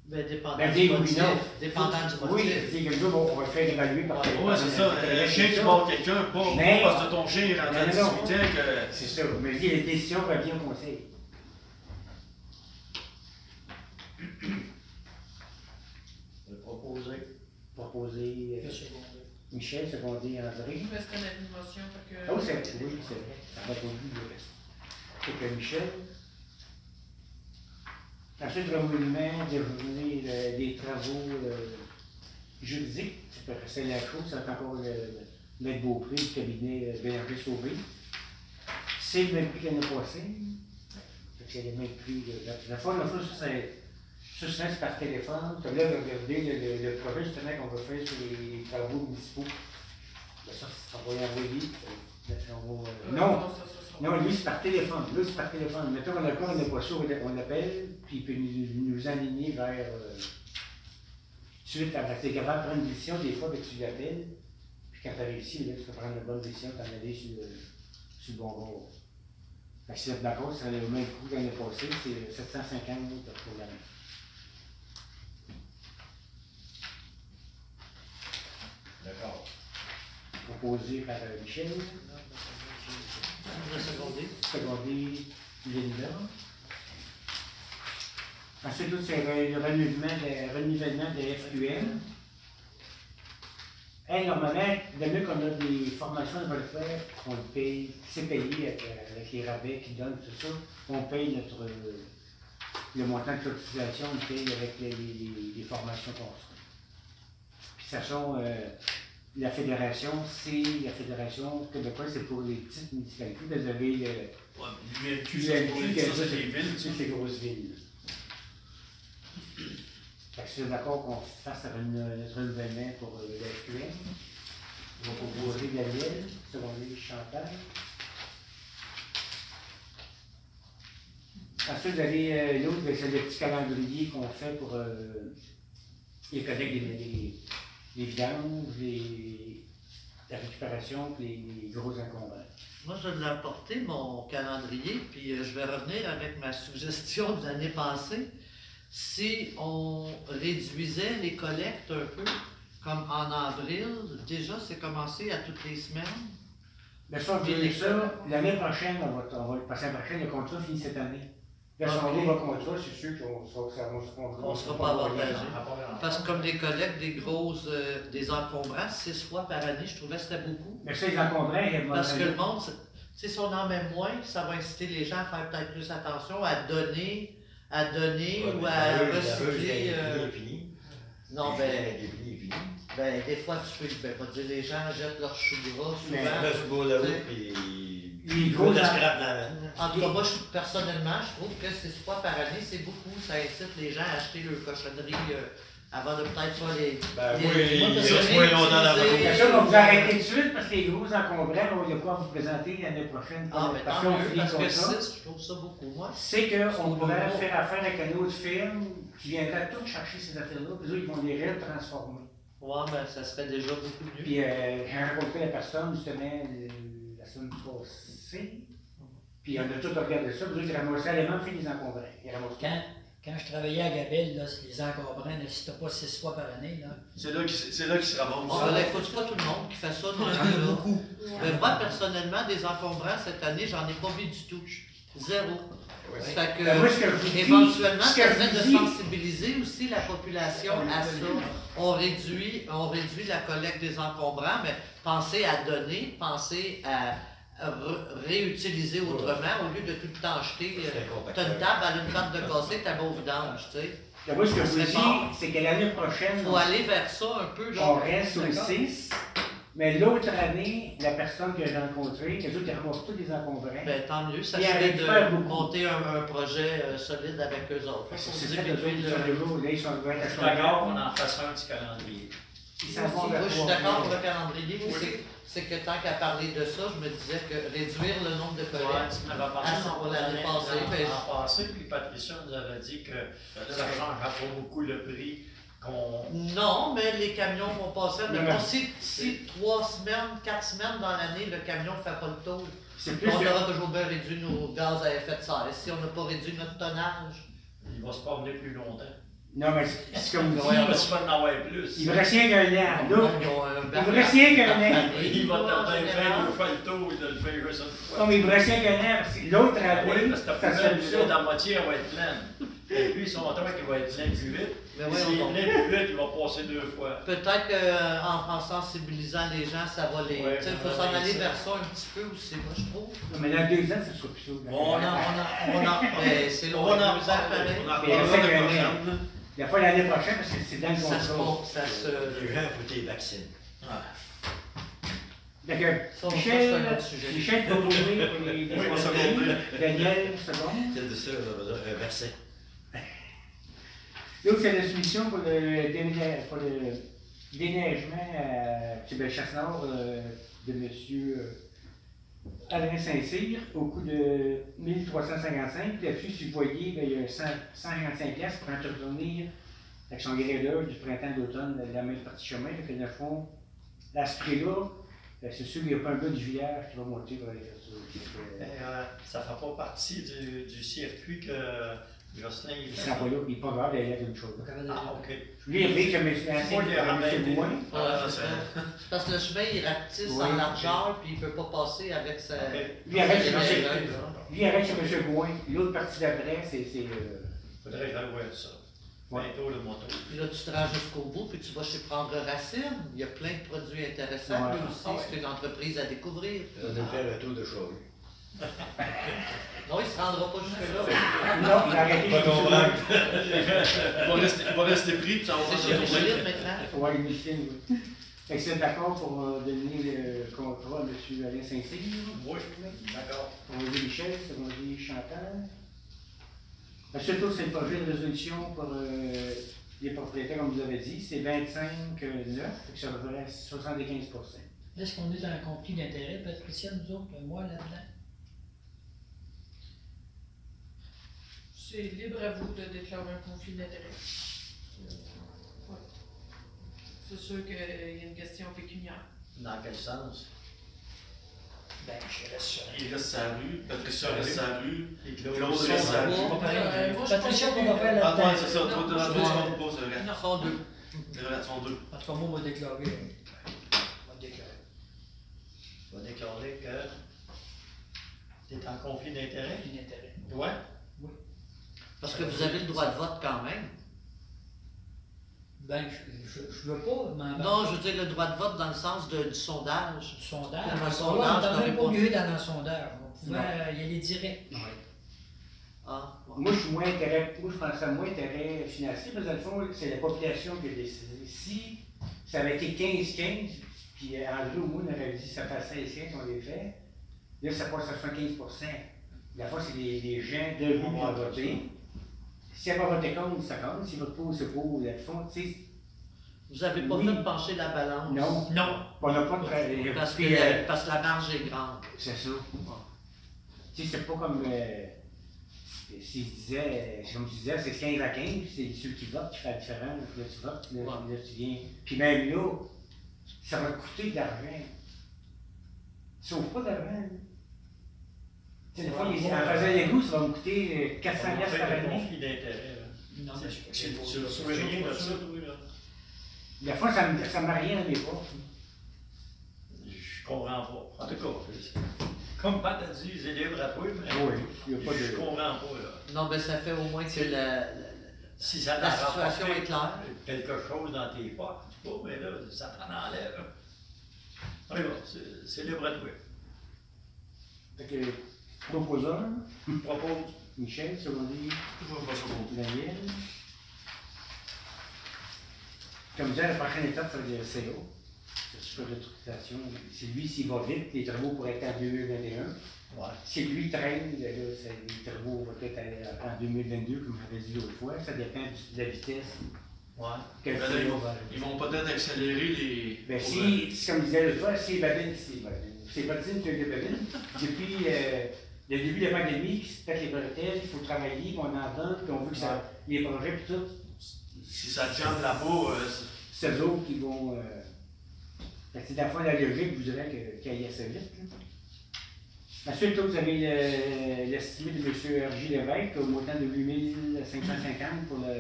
[SPEAKER 4] Ben, dépendant
[SPEAKER 1] Ben,
[SPEAKER 4] du
[SPEAKER 1] oui,
[SPEAKER 4] motif.
[SPEAKER 1] non.
[SPEAKER 4] Dépendant du
[SPEAKER 1] Oui,
[SPEAKER 4] motif.
[SPEAKER 1] c'est que nous, on va faire évaluer par
[SPEAKER 6] Ouais, c'est ça. Un chien qui mord quelqu'un, pas parce que ton chien est rentré à
[SPEAKER 1] Non,
[SPEAKER 6] 18
[SPEAKER 1] non,
[SPEAKER 6] ans
[SPEAKER 1] non.
[SPEAKER 6] que.
[SPEAKER 1] C'est ça. Mais je dis, la décision revient au conseil.
[SPEAKER 2] Je vais proposer.
[SPEAKER 1] Proposer
[SPEAKER 5] Je
[SPEAKER 1] euh. Michel, secondé André.
[SPEAKER 3] Mais c'était une motion, que.
[SPEAKER 1] Ah oui, c'est oui, c'est vrai. Ça va le reste. C'est que Michel. Ensuite, renouvellement, dérouler euh, des travaux euh, juridiques. C'est parce que C'est la chose, c'est encore le- l'aide Beaupré du cabinet euh, Bélanger Sauvé. C'est le même prix l'année passée. C'est le même prix. de- La, la fois, la fois, ça, c'est. Ça, c'est par téléphone. Comme là, regardez le, le, le projet justement qu'on va faire sur les travaux municipaux. Ben, ça, ça va y envoyer. euh, on euh, non,
[SPEAKER 3] ça, ça, ça.
[SPEAKER 1] non, lui, c'est par téléphone. Là, c'est par téléphone. Mettons qu'on a quoi, on n'a pas ça, on on l'appelle, puis il peut nous, nous aligner vers. Euh, suite à. Parce que capable de prendre une décision, des fois, ben, tu l'appelles, puis quand tu as réussi, là, tu peux prendre la bonne décision, t'en aller sur le, sur le bon bord. Fait que si d'accord, c'est le même coût l'année passée, c'est 750 pour l'année.
[SPEAKER 2] D'accord.
[SPEAKER 1] Proposé par euh, Michel,
[SPEAKER 4] Je vais seconder.
[SPEAKER 1] secondé Linda. Ensuite, c'est le le renouvellement de, renouvellement de FQM. Hey, normalement, de mieux qu'on a des formations on va le faire, on le paye, c'est payé avec, euh, avec les rabais qu'ils donnent, tout ça. On paye notre, le montant de cotisation, on le paye avec les, les- les formations qu'on fait. Sachant, euh, la fédération, c'est la fédération québécoise, c'est pour les petites municipalités. Vous avez le,
[SPEAKER 6] Ouais, l'UMQ, c'est pour les- ça, les villes.
[SPEAKER 1] c'est les grosses villes. Fait que je suis d'accord qu'on fasse un- notre renouvellement pour euh, le FQM. On va proposer Daniel, secondé Chantal. Ensuite, vous avez euh, l'autre, ben, c'est le petit calendrier qu'on fait pour euh, les collègues des, des, des vidanges, les, la récupération, les, les gros encombrants.
[SPEAKER 4] Moi, je l'ai apporté, mon calendrier, puis euh, je vais revenir avec ma suggestion de l'année passée. Si on réduisait les collectes un peu, comme en avril, déjà, c'est commencé à toutes les semaines?
[SPEAKER 1] Mais ça, ça, l'année prochaine, on va, on va passer l'année prochaine, le contrat finit cette année. Là, si on ouvre le contrat, c'est sûr qu'on sera, ça, on sera,
[SPEAKER 4] On sera pas avantagé. Parce que comme des collectes, des grosses, euh, des encombrants, six fois par année, je trouvais que c'était beaucoup.
[SPEAKER 1] Mais ça, les encombrants, ils
[SPEAKER 4] Parce que le monde, si on en met moins, ça va inciter les gens à faire peut-être plus attention, à donner, à donner ou à
[SPEAKER 2] mais
[SPEAKER 4] recycler. euh. Non,
[SPEAKER 2] Les
[SPEAKER 4] ben, ben, des fois, tu peux, ben, pas dire, les gens jettent leurs choux gras
[SPEAKER 1] Mais
[SPEAKER 4] souvent. Sais,
[SPEAKER 2] puis. Bois
[SPEAKER 1] gros
[SPEAKER 2] de la scrap.
[SPEAKER 4] En tout cas, moi, je- personnellement, je trouve que c'est fois par année, c'est beaucoup. Ça incite les gens à acheter leur cochonnerie euh, avant de peut-être pas les.
[SPEAKER 2] Ben,
[SPEAKER 4] les-
[SPEAKER 2] moi,
[SPEAKER 4] les-
[SPEAKER 2] il reste moins longtemps dans.
[SPEAKER 1] Bien sûr, on va vous arrêter tout de suite parce que les gros encombrants, on va pas vous présenter l'année prochaine.
[SPEAKER 4] Ah, mais
[SPEAKER 1] parce
[SPEAKER 4] tant
[SPEAKER 1] qu'on
[SPEAKER 4] parce que
[SPEAKER 1] ça.
[SPEAKER 4] 6, je trouve ça beaucoup, moi.
[SPEAKER 1] C'est qu'on pourrait faire affaire avec un autre film qui viendrait tout chercher ces affaires-là, puis eux, ils vont les retransformer.
[SPEAKER 4] Ouais, mais ça serait déjà beaucoup mieux.
[SPEAKER 1] Puis euh, j'ai rencontré la personne justement euh, la semaine passée. Puis on a tout regardé ça. Puis eux, ils ramassaient les mêmes fait les encombrants. Ils ramassaient.
[SPEAKER 5] Quand, quand je travaillais à Gabelle, là, les encombrants, t'as pas six fois par année, là,
[SPEAKER 6] C'est là qu'il c'est là qu'il se ramasse.
[SPEAKER 4] Bon, ben, écoute, c'est pas tout le monde qui fait ça non
[SPEAKER 5] il y en
[SPEAKER 4] plus,
[SPEAKER 5] a
[SPEAKER 4] là.
[SPEAKER 5] beaucoup.
[SPEAKER 4] Mais moi, personnellement, des encombrants cette année, j'en ai pas vu du tout. Zéro. Ça fait que,
[SPEAKER 1] Ben, moi, ce que je vous dis,
[SPEAKER 4] éventuellement,
[SPEAKER 1] ce que
[SPEAKER 4] ça
[SPEAKER 1] vous
[SPEAKER 4] de
[SPEAKER 1] dis-
[SPEAKER 4] sensibiliser aussi la population à ça. On réduit, on réduit la collecte des encombrants, mais pensez à donner, pensez à réutiliser autrement au lieu de tout le temps acheter. euh, T'as une table, elle a une table de casser, t'as au vidange, tu sais.
[SPEAKER 1] Moi, ce que je vous
[SPEAKER 4] C'est
[SPEAKER 1] dis, c'est que l'année prochaine,
[SPEAKER 4] Faut aller vers ça un peu,
[SPEAKER 1] on reste au
[SPEAKER 5] D'accord.
[SPEAKER 1] 6. Mais l'autre année, la personne que j'ai rencontrée, les autres, ils ramassent tous les encombrants.
[SPEAKER 4] Ben, tant mieux, ça serait de monter un, un projet euh, solide avec eux autres.
[SPEAKER 1] c'est
[SPEAKER 4] Faut
[SPEAKER 1] c'est fait, eux autres,
[SPEAKER 4] diminuer
[SPEAKER 1] ils sont
[SPEAKER 4] le-
[SPEAKER 1] toujours, là, ils sont
[SPEAKER 2] Je
[SPEAKER 4] Moi, je suis d'accord pour le calendrier, c'est- c'est que tant qu'à parler de ça, je me disais que réduire le nombre de collègues.
[SPEAKER 2] m'avais parlé
[SPEAKER 4] Ah, l'année passée,
[SPEAKER 2] L'an passé, puis Patricia nous avait dit que ça ne changera pas beaucoup le prix qu'on.
[SPEAKER 4] Non, mais les camions vont passer. Mais bon, si, si trois semaines, quatre semaines dans l'année, le camion ne fait pas le tour, on
[SPEAKER 1] que-
[SPEAKER 4] aura toujours bien réduit nos gaz à effet de serre. Et si on n'a pas réduit notre tonnage,
[SPEAKER 2] Il va se promener plus longtemps.
[SPEAKER 1] Non, mais c'est comme vous
[SPEAKER 2] Il va se faire en avoir plus.
[SPEAKER 1] il vous reste rien qu'un an. Là,
[SPEAKER 4] un
[SPEAKER 1] il vous reste rien qu'un an.
[SPEAKER 2] Il va tarder
[SPEAKER 4] général.
[SPEAKER 2] faire, il faire le tour de le faire juste une fois.
[SPEAKER 1] Non, mais il vous reste rien qu'un an, parce que l'autre
[SPEAKER 2] Ah oui,
[SPEAKER 1] année,
[SPEAKER 2] parce que ta poubelle, dans la moitié, elle va être pleine. Et puis, son moteur qui va être plein plus vite. S'il est plein plus vite, il va passer deux fois.
[SPEAKER 4] Peut-être qu'en en sensibilisant les gens, ça va les.
[SPEAKER 2] Ouais,
[SPEAKER 4] tu sais, il faut s'en aller
[SPEAKER 2] ça.
[SPEAKER 4] vers ça un petit peu aussi, moi je trouve.
[SPEAKER 1] Non, mais dans deux ans, ça sera plus ça.
[SPEAKER 2] On en, on en, on en,
[SPEAKER 4] Mais c'est
[SPEAKER 2] on en.
[SPEAKER 6] On en
[SPEAKER 1] C'est. Il n'y a pas l'année prochaine, parce que c'est dans le
[SPEAKER 4] Ça se, ça se.
[SPEAKER 2] Les gens, les vacciner.
[SPEAKER 1] Donc,
[SPEAKER 4] Ça, on va
[SPEAKER 1] Michel,
[SPEAKER 4] un.
[SPEAKER 1] Michel va ouvrir pour les les
[SPEAKER 6] Oui.
[SPEAKER 1] Daniel, seconde.
[SPEAKER 2] C'est de ça, on va dire, verser.
[SPEAKER 1] L'autre, c'est la soumission pour le, déménage- pour le déneigement à Chasse-Nord euh, de M. Alain Saint-Cyr au coût de 1355. Puis Là-dessus, si vous voyez, ben, il y a 100 155 pièces pour entretenir avec son gradeur du printemps d'automne de la même partie chemin. Fait que dans le fond, à ce prix-là, euh, c'est sûr qu'il n'y a pas un gars du village qui va monter pour aller faire ça.
[SPEAKER 2] Mais, euh, ça ne fait pas partie du, du circuit que Jocelyn il
[SPEAKER 1] Il ne
[SPEAKER 2] fait.
[SPEAKER 1] sera pas là, il n'est pas grave, il y a une chose.
[SPEAKER 2] Ah, ok.
[SPEAKER 1] Lui, il dit que M.
[SPEAKER 2] Moi, il a
[SPEAKER 1] Ancien,
[SPEAKER 2] ramené.
[SPEAKER 1] c'est moins.
[SPEAKER 4] Ah,
[SPEAKER 6] Ah,
[SPEAKER 4] parce que le chemin il rapetisse
[SPEAKER 1] Oui,
[SPEAKER 4] en largeur puis il peut pas passer avec sa.
[SPEAKER 1] Lui, arrête chez M.
[SPEAKER 4] ouais,
[SPEAKER 1] Lui, arrête chez M. Gouin. L'autre partie d'après, c'est. euh,
[SPEAKER 2] Faudrait que j'aille voir ça.
[SPEAKER 1] Ouais.
[SPEAKER 2] Bientôt le moto.
[SPEAKER 4] Puis là, tu te rends jusqu'au bout, puis tu vas chez Prendre Racine. Il y a plein de produits intéressants.
[SPEAKER 1] Ouais.
[SPEAKER 4] Lui aussi, c'est une entreprise à découvrir.
[SPEAKER 2] On va faire le tour de Chauvet.
[SPEAKER 4] Non, il se rendra pas jusque-là.
[SPEAKER 1] Non, il a arrêté
[SPEAKER 2] Pas comprendre.
[SPEAKER 6] Il va rester, il va rester pris, puis ça va
[SPEAKER 4] C'est
[SPEAKER 6] se
[SPEAKER 4] chez. Micheline maintenant.
[SPEAKER 1] Ouais, Micheline, oui. Fait que c'est d'accord pour euh, donner le contrat à M. Alain Saint-Cyr.
[SPEAKER 2] Oui, d'accord.
[SPEAKER 1] On dire Michel, on va dire Chantal. Ensuite, l'autre, c'est le projet de résolution pour euh, les propriétaires, comme vous avez dit. C'est 25 euh, 9, fait que ça représente 75
[SPEAKER 5] Est-ce qu'on est dans un conflit d'intérêt, Patricia, nous autres, moi là-dedans?
[SPEAKER 3] C'est libre à vous de déclarer un conflit d'intérêt. Ouais. C'est sûr qu'il y a une question pécuniaire.
[SPEAKER 2] Dans quel sens?
[SPEAKER 5] Ben, je reste sur
[SPEAKER 6] Il reste sa rue, Patricia reste sa rue,
[SPEAKER 2] Et
[SPEAKER 6] Claude reste
[SPEAKER 2] reste
[SPEAKER 6] sa
[SPEAKER 2] à
[SPEAKER 6] rue.
[SPEAKER 5] Patricia,
[SPEAKER 3] que-
[SPEAKER 5] va faire
[SPEAKER 6] Ah,
[SPEAKER 5] là-dedans.
[SPEAKER 6] ouais, c'est ça, toi, tu c'est vrai.
[SPEAKER 4] Ils sont deux.
[SPEAKER 6] Vrai, ils sont deux.
[SPEAKER 5] En tout cas, moi, on va déclarer. On va déclarer.
[SPEAKER 2] Tu vas déclarer que tu es en conflit d'intérêt?
[SPEAKER 5] Conflit d'intérêt.
[SPEAKER 2] Ouais.
[SPEAKER 4] Parce que vous avez le droit de vote quand même.
[SPEAKER 5] Ben, je, je, je veux pas m'embarquer
[SPEAKER 4] Non, je veux dire le droit de vote dans le sens de- du sondage.
[SPEAKER 5] du sondage.
[SPEAKER 4] Un
[SPEAKER 5] que
[SPEAKER 4] sondage,
[SPEAKER 5] on n'avait pas mieux dans un sondage. On pouvait euh, y aller direct.
[SPEAKER 4] Ah, ouais.
[SPEAKER 1] Moi, je suis moins intérêt, moi, je pense à moins intérêt financier, parce que dans le fond, c'est la population qui a décidé. Si ça avait été 15-15, puis euh, André ou moi, on aurait dit ça fait 16-15, on les fait, là, ça passe à 75% La fois, c'est les, les gens de rue qui ont voté. Si elle va voter contre, ça compte. Si votre pour, c'est pour, le fond, tu sais,
[SPEAKER 4] Vous avez pas
[SPEAKER 1] Oui.
[SPEAKER 4] fait pencher la balance?
[SPEAKER 1] non.
[SPEAKER 5] Non.
[SPEAKER 1] On n'a pas de
[SPEAKER 4] Parce que,
[SPEAKER 1] puis,
[SPEAKER 4] la,
[SPEAKER 1] euh,
[SPEAKER 4] parce que la marge est grande.
[SPEAKER 1] C'est ça. Tu sais, c'est pas comme. Euh, s'il disait, c'est comme tu disais, c'est 15 à 15, c'est ceux qui votent qui fait la différence. Là, tu votes, là,
[SPEAKER 4] Ouais.
[SPEAKER 1] là, tu viens. Puis même là, ça va te coûter de l'argent. Tu sauves pas d'argent. Tu des fois, les- en faisant les goûts, ça va me coûter euh, 400
[SPEAKER 2] On
[SPEAKER 1] piastres
[SPEAKER 2] fait
[SPEAKER 1] par
[SPEAKER 2] un
[SPEAKER 1] année.
[SPEAKER 2] conflit d'intérêt.
[SPEAKER 5] Non, mais je-
[SPEAKER 2] C'est- Tu ne sauves rien de ça.
[SPEAKER 1] Des fois, ça me, ça me rien dans mes poches.
[SPEAKER 2] Je comprends pas. En tout cas, comme Pat a dit, c'est libre à toi, mais
[SPEAKER 1] Oui, pas
[SPEAKER 2] je
[SPEAKER 1] de.
[SPEAKER 2] comprends pas, là.
[SPEAKER 4] Non, mais ça fait au moins que la, la-
[SPEAKER 2] Si ça
[SPEAKER 4] la situation est claire.
[SPEAKER 2] quelque chose dans tes sais pas, mais là, ça t'en enlève. Allez, bon, c'est- libre à toi.
[SPEAKER 1] Fait que, proposeur,
[SPEAKER 2] Je propose.
[SPEAKER 1] Michel.
[SPEAKER 6] Je contre.
[SPEAKER 1] Daniel. Comme je disais, la prochaine étape, ça être le CO. Le super d'autorisation. C'est lui, s'il va vite, les travaux pourraient être en 2021.
[SPEAKER 2] Ouais.
[SPEAKER 1] Si lui traîne, là, les travaux vont être en 2022, comme j'avais dit l'autre fois. Ça dépend de la vitesse.
[SPEAKER 2] Ouais.
[SPEAKER 6] Ben là, ils vont- Ils vont peut-être accélérer les.
[SPEAKER 1] Ben, si, comme je disais l'autre fois, si Babine, c'est Babine, c'est Babine été Babine, depuis euh, le début de la pandémie, qui se pète les bretelles, il faut travailler, puis on en donne, puis on veut que ça, les projets, puis tout,
[SPEAKER 6] Si ça jambe là-bas, euh, c'est-
[SPEAKER 1] c'est eux autres qui vont. Euh... C'est le fond la logique, vous direz que- qu'il y assez vite. là. Ensuite, là, vous avez le- l'estimé de M. R.J. Lévesque au montant de 8550 pour le,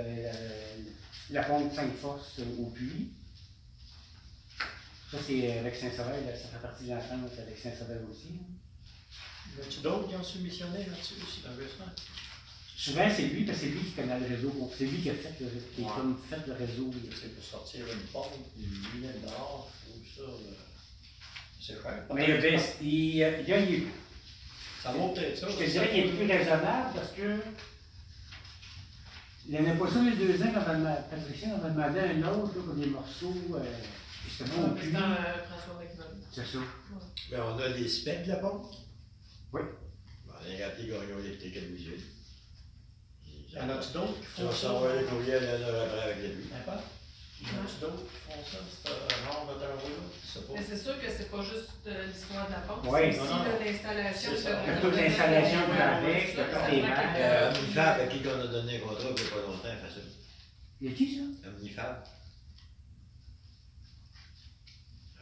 [SPEAKER 1] la, la pompe 5 forces au puits. Ça, c'est avec Saint-Sauveur, ça fait partie de l'entente avec Saint-Sauveur aussi.
[SPEAKER 2] A-tu d'autres qui ont soumissionné là-dessus aussi dans le basement?
[SPEAKER 1] Souvent, c'est lui, parce que c'est lui qui connaît le réseau. C'est lui qui a fait le, qui a
[SPEAKER 2] Ouais.
[SPEAKER 1] comme fait le réseau.
[SPEAKER 2] C'est pour sortir une pompe, des milliers de dollars, je trouve ça. C'est cher.
[SPEAKER 1] Mais il, baisse- il, a- il-
[SPEAKER 2] Ça vaut peut-être ça.
[SPEAKER 1] Je te dirais qu'il est plus raisonnable parce que il n'y en a pas ça il y a deux ans quand on m'a Patricia on m'a demandé un autre là, pour des morceaux euh, justement au
[SPEAKER 3] C'est
[SPEAKER 1] puits.
[SPEAKER 3] François.
[SPEAKER 1] C'est ça.
[SPEAKER 7] Mais on a des specs de la pompe?
[SPEAKER 1] Oui.
[SPEAKER 7] Bon, on a rappelé Gagnon Électrique à Louisville.
[SPEAKER 2] Y en a-tu d'autres qui font ça?
[SPEAKER 7] s'envoie les courriels à l'heure après avec les lui.
[SPEAKER 2] Hein, pas? Y en a-tu d'autres qui font ça, ce genre de travaux-là?
[SPEAKER 3] Mais c'est sûr que c'est pas juste euh, l'histoire de la pompe,
[SPEAKER 1] Oui,
[SPEAKER 3] c'est aussi l'installation.
[SPEAKER 2] C'est
[SPEAKER 1] Il toute l'installation qui va avec, il les vagues.
[SPEAKER 3] quelques-
[SPEAKER 7] Euh, Omnifab, à qui qu'on a donné un contrat il n'y a pas longtemps, facile.
[SPEAKER 1] Y a qui ça?
[SPEAKER 7] Omnifab.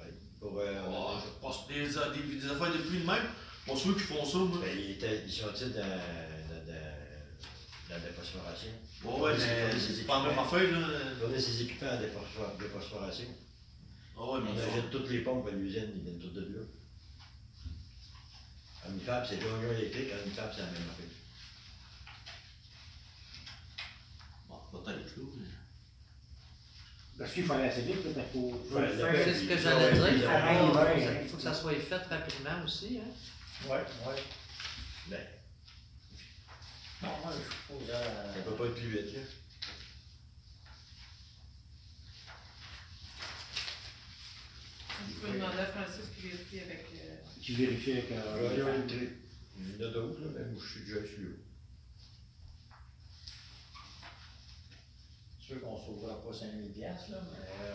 [SPEAKER 7] Oui, pour. Euh,
[SPEAKER 6] oh, je pense que des, des, des affaires de pluie de même. Pas ceux qui font ça, moi.
[SPEAKER 7] Ben, ils, étaient, ils sont-ils dans, dans, dans, dans la phosphoration?
[SPEAKER 6] Bon, ouais, mais c'est pas la même affaire, là.
[SPEAKER 7] On a ces équipements de phosphor- de phosphoration.
[SPEAKER 6] Ah ouais, mais
[SPEAKER 7] On achète toutes les pompes à l'usine, ils viennent toutes de là. Omnifab, c'est Gagnon Électrique, Omnifab, c'est la même affaire.
[SPEAKER 6] Bon, peut-être, là. mais-
[SPEAKER 1] Parce qu'il faut aller assez vite, le faire.
[SPEAKER 7] fait-
[SPEAKER 4] C'est ce que j'allais dire. Il faut que ça soit fait rapidement aussi. Hein?
[SPEAKER 2] Ouais, ouais.
[SPEAKER 7] Ben,
[SPEAKER 2] Non, moi, je suppose
[SPEAKER 7] ça
[SPEAKER 2] à.
[SPEAKER 7] peut pas être plus vite, là.
[SPEAKER 3] Tu peux demander à Francis qui vérifie avec. euh,
[SPEAKER 1] Tu vérifies avec euh,
[SPEAKER 7] Gagnon Électrique. Il y en a d'autres, là, mais moi, je suis déjà dessus, là.
[SPEAKER 2] sûr qu'on ne sauvera pas 5000 piastres, là, mais. euh,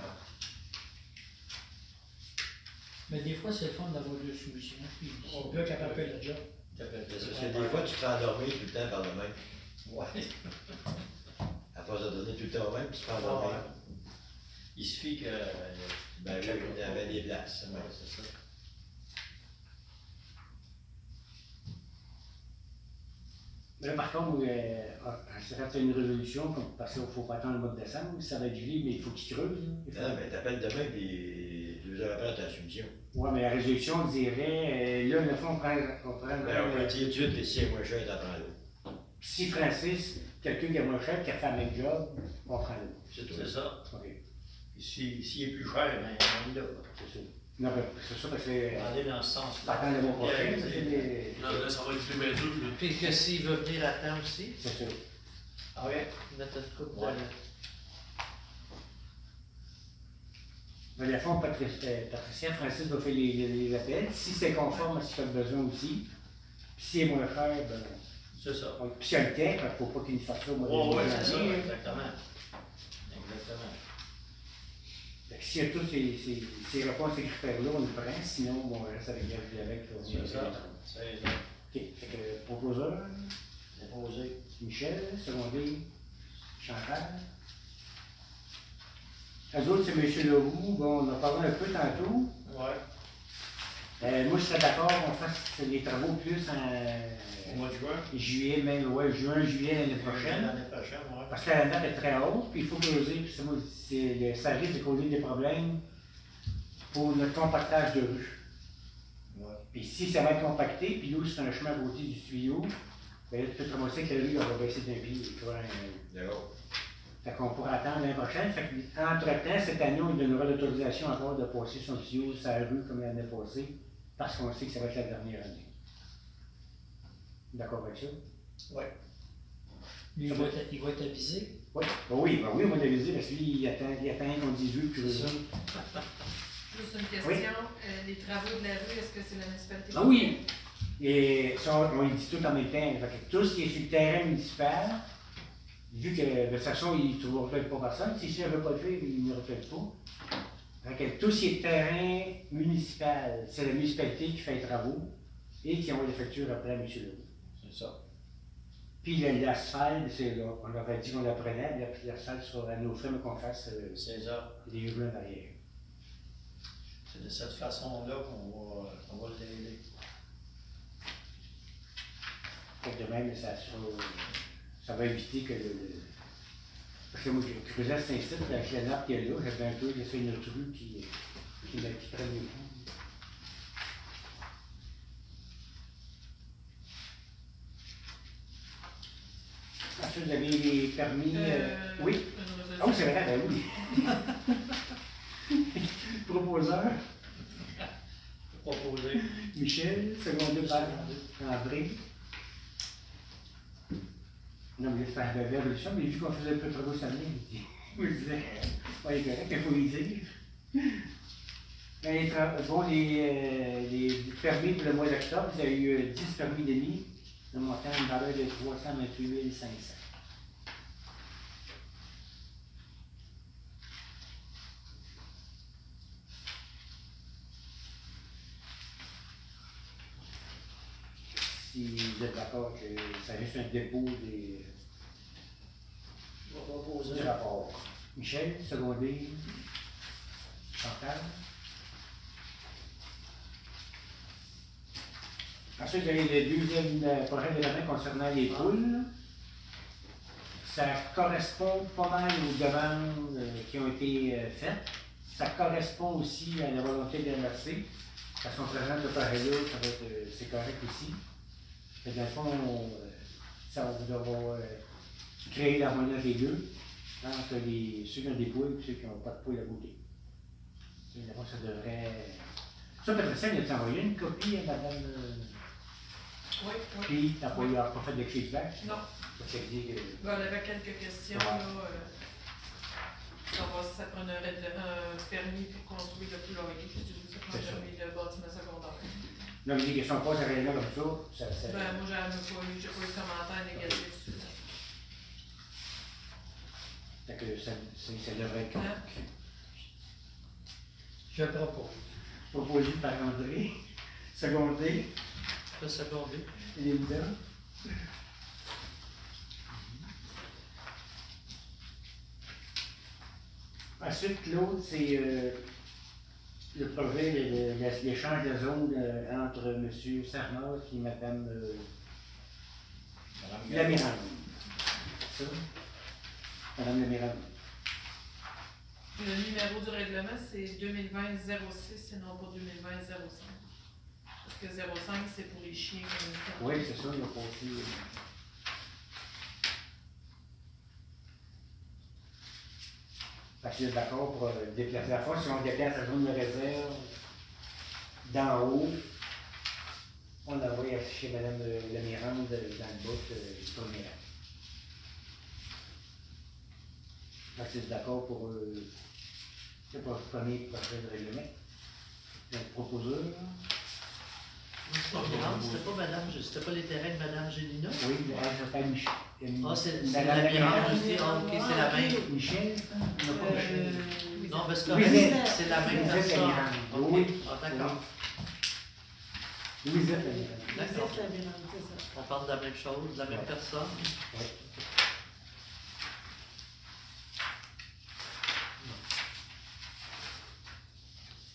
[SPEAKER 5] Mais des fois, c'est le fun d'avoir deux solutions. Puis, le gars capable de faire le job.
[SPEAKER 7] Parce que des fois, tu te fais endormir tout le temps par le même.
[SPEAKER 2] Ouais.
[SPEAKER 7] À force de donner tout le temps au même, tu te fais
[SPEAKER 2] Ah,
[SPEAKER 7] endormir.
[SPEAKER 2] ouais. Il suffit que.
[SPEAKER 7] Ben oui, il y avait des places.
[SPEAKER 2] Ouais, c'est ça.
[SPEAKER 1] Mais là, par contre, euh, ah, ça fait une résolution, parce qu'il ne faut pas attendre le mois de décembre. Ça va être gelé, mais il faut qu'il creuse. faut-
[SPEAKER 7] Non, mais t'appelles demain, puis après, t'as la soumission.
[SPEAKER 1] Ouais, mais la résolution dirait, euh, là, le fond, on prend, on prend
[SPEAKER 7] Ben, on dire tout de si c'est moins cher, t'apprends l'autre.
[SPEAKER 1] si Francis, quelqu'un qui est moins cher, qui a fait le même job, on prend l'autre.
[SPEAKER 7] C'est tout.
[SPEAKER 2] C'est ça.
[SPEAKER 1] OK,
[SPEAKER 2] Puis si- S'il est plus cher, ben, on est là.
[SPEAKER 1] c'est ça. Non, ben, c'est ça, parce que.
[SPEAKER 2] Aller dans ce sens-là.
[SPEAKER 1] Partant le mois prochain, des-
[SPEAKER 6] Là, ça va être plus dur, là.
[SPEAKER 4] Puis que s'il veut venir à temps aussi,
[SPEAKER 1] C'est ça.
[SPEAKER 2] Ah ouais?
[SPEAKER 4] mettre une coupe
[SPEAKER 2] Ouais.
[SPEAKER 4] De...
[SPEAKER 1] La fond, Patricia, Patricia Francis va faire les, les, les appels. Si c'est conforme à ce qu'il a besoin aussi, puis s'il est moins cher, ben.
[SPEAKER 2] C'est ça.
[SPEAKER 1] Puis s'il y a le temps, il ne faut pas qu'il fasse ça au mois de
[SPEAKER 2] Ouais, ouais,
[SPEAKER 1] janvier.
[SPEAKER 2] c'est ça, exactement. Exactement.
[SPEAKER 1] Fait que s'il y a tous ces, ces, ces repas, ces critères-là, on le prend. Sinon, bon, on reste avec avec. on
[SPEAKER 2] C'est ça. C'est ça.
[SPEAKER 1] OK. Fait que proposeur,
[SPEAKER 2] Proposé.
[SPEAKER 1] Michel, secondé, Chantal. Eux autres, c'est M. Leroux. Bon, on a parlé un peu tantôt.
[SPEAKER 2] Ouais.
[SPEAKER 1] Euh, moi, je serais d'accord qu'on fasse les travaux plus
[SPEAKER 2] Au
[SPEAKER 1] en
[SPEAKER 2] mois de juin.
[SPEAKER 1] juillet, même, ouais, juin, juillet l'année prochaine.
[SPEAKER 2] L'année prochaine, ouais.
[SPEAKER 1] Parce que la date est très haute, puis il faut creuser, puis c'est moi, c'est, le, ça risque de causer des problèmes pour notre compactage de rue.
[SPEAKER 2] Ouais.
[SPEAKER 1] Puis si ça va être compacté, puis nous, c'est un chemin à côté du tuyau, ben là, tu peux te ramasser que la rue, on va baisser d'un pied, tu vois. un-
[SPEAKER 7] D'accord.
[SPEAKER 1] Fait qu'on pourra attendre l'année prochaine. Fait qu'entre-temps, cette année, on lui donnera l'autorisation encore de passer son tuyau sur la rue comme l'année passée, parce qu'on sait que ça va être la dernière année. D'accord avec ça?
[SPEAKER 5] Lui, il va être, il va être avisé?
[SPEAKER 1] Oui, ben oui, ben oui, on va l'aviser, parce que lui, il attend, il attend qu'on dise oui, puis
[SPEAKER 5] C'est ça.
[SPEAKER 3] Juste une question, euh, les travaux de la rue, est-ce que c'est la municipalité?
[SPEAKER 1] Ah oui! Et ça, on le dit tout en même temps. Fait que tout ce qui est sur le terrain municipal, vu que de toute façon, il ne peut-être pas personne, si ne veut pas le faire, il n'ira peut-être pas. Que tout ce qui est terrain municipal, c'est la municipalité qui fait les travaux et qui envoie les factures après à M. Leroux.
[SPEAKER 2] C'est ça.
[SPEAKER 1] Puis le- l'asphalte, c'est là, on aurait dit qu'on la prenait, la- l'asphalte sera à nos frais, mais qu'on fasse euh,
[SPEAKER 2] ça.
[SPEAKER 1] les hurlements derrière.
[SPEAKER 2] C'est de cette façon-là qu'on va, l'aider.
[SPEAKER 1] Fait que de même, ça, sera- ça va éviter que le. le- Parce que moi, je creusais cet instant, avec la nappe qu'il y a là, j'avais un peu une autre rue qui, qui, me- qui prenne le coup. Ensuite, vous avez les permis. euh,
[SPEAKER 3] Euh,
[SPEAKER 1] oui?
[SPEAKER 3] une
[SPEAKER 1] Ah oui, c'est vrai, ben oui. Proposeur,
[SPEAKER 2] Proposer.
[SPEAKER 1] Michel, secondé par André. Non, mais c'est la révolution, mais peu de travaux samedi, je me disais, ouais, correct, il faut y dire. Ben, Bon, les, euh, les permis pour le mois d'octobre, vous avez eu euh, 10 permis d'émis, le montant une valeur de 328 500. Si vous êtes d'accord que ça reste un dépôt des,
[SPEAKER 2] proposer.
[SPEAKER 1] du rapport. Michel, secondé. Chantal. Ensuite, vous avez le deuxième projet d'élément concernant les poules. Ça correspond pas mal aux demandes euh, qui ont été euh, faites. Ça correspond aussi à la volonté de l'MRC. Parce qu'on présente le là, ça va être, euh, c'est correct aussi. Fait que dans le fond, on, euh, ça va devoir euh, créer l'harmonie des deux entre les, ceux qui ont des poules et ceux qui n'ont pas de poules à côté. Évidemment, ça devrait. Ça, Patricia, elle a envoyé une copie à madame. euh,
[SPEAKER 3] Oui, oui.
[SPEAKER 1] Puis, t'as pas, eu- pas fait de feedback?
[SPEAKER 3] Non.
[SPEAKER 1] Parce qu'elle dit que.
[SPEAKER 3] Ben, on avait quelques questions, là. euh, savoir si ça prendrait un permis pour construire le poulailler, puis ça
[SPEAKER 1] C'est ça.
[SPEAKER 3] permis de bâtiment secondaire.
[SPEAKER 1] Non, mais les questions pas réellement comme ça. ça, ça
[SPEAKER 3] Ben, moi, j'en ai pas eu, j'ai pas eu de commentaire négatif sur ça.
[SPEAKER 1] fait que ça, ça, ça devrait être correct.
[SPEAKER 5] Je propose.
[SPEAKER 1] Proposé par André, secondé,
[SPEAKER 4] Le secondé.
[SPEAKER 1] Linda. Ensuite, l'autre, c'est euh, le projet, l'échange de zone euh, entre M. Sarnoz et Mme euh, Lamirande. Ça? Mme Lamirande.
[SPEAKER 3] Le numéro du règlement, c'est 2020-06 et non pas 2020-05. Parce que 05, c'est pour les chiens. euh,
[SPEAKER 1] Oui, c'est ça, il a passé. euh. Parce est d'accord pour euh, déplacer la force, si on déplace la zone de réserve, d'en haut, on l'envoie chez Mme Lemirande dans le bout euh, du premier. Est-ce que d'accord pour euh, le premier projet de règlement? Le proposeur?
[SPEAKER 4] Non, c'était pas madame, c'était pas les terrains de madame Gélina?
[SPEAKER 1] Oui, s'appelle Michel.
[SPEAKER 4] Ah, c'est la Mirande aussi, ah, ok, c'est la même.
[SPEAKER 1] Michel? Non, pas Michel.
[SPEAKER 3] Euh,
[SPEAKER 4] Non, parce que c'est la même personne.
[SPEAKER 1] Oui.
[SPEAKER 4] ah, d'accord.
[SPEAKER 1] Louisette
[SPEAKER 8] la.
[SPEAKER 4] On parle de la même chose, de la même
[SPEAKER 1] Ouais.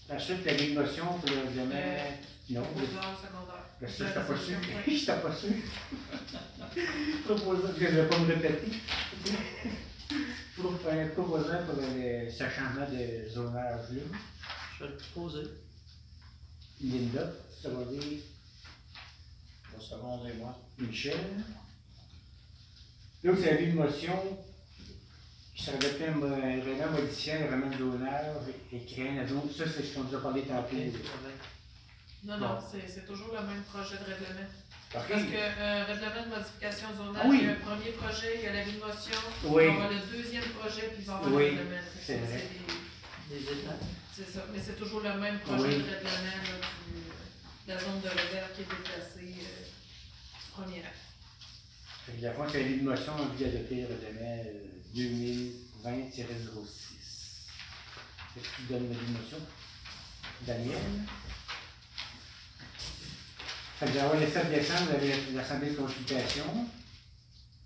[SPEAKER 4] Personne.
[SPEAKER 1] Ouais. Ensuite, la motion pour le règlement.
[SPEAKER 3] Euh,
[SPEAKER 1] Non,
[SPEAKER 3] secondaire.
[SPEAKER 1] le- ça, j'étais pas sûr.
[SPEAKER 3] Oui.
[SPEAKER 1] J'étais pas sûr. Proposeur, je ne vais pas me répéter. Pour un proposant pour le- ce changement de zonage-là,
[SPEAKER 4] Je vais le proposer.
[SPEAKER 1] Linda, ça va dire
[SPEAKER 2] Pour seconder, moi.
[SPEAKER 1] Michel. Là, vous avez une motion qui serait adoptée un mo- un règlement modifiant le règlement de zonage et zone. Ça, c'est ce qu'on nous a parlé tantôt.
[SPEAKER 3] Non, non, c'est c'est toujours le même projet de règlement. Parce que euh, règlement de modification zonage,
[SPEAKER 1] Ah oui.
[SPEAKER 3] il y a un premier projet, il y a la de motion,
[SPEAKER 1] Oui.
[SPEAKER 3] il va y avoir le deuxième projet, puis il va y avoir
[SPEAKER 1] Oui,
[SPEAKER 3] le règlement.
[SPEAKER 1] C'est vrai.
[SPEAKER 3] des-
[SPEAKER 4] Les étapes.
[SPEAKER 3] C'est ça, mais c'est toujours le même projet
[SPEAKER 1] Oui.
[SPEAKER 3] de règlement là, du, de la zone de réserve qui est déplacée euh, du premier acte.
[SPEAKER 1] Fait que la fois, c'est une motion en vue d'adopter le règlement euh, 2020-06. Est-ce que tu donnes la motion? Daniel? Fait que d'avoir le 7 décembre, vous avez l'Assemblée de consultation.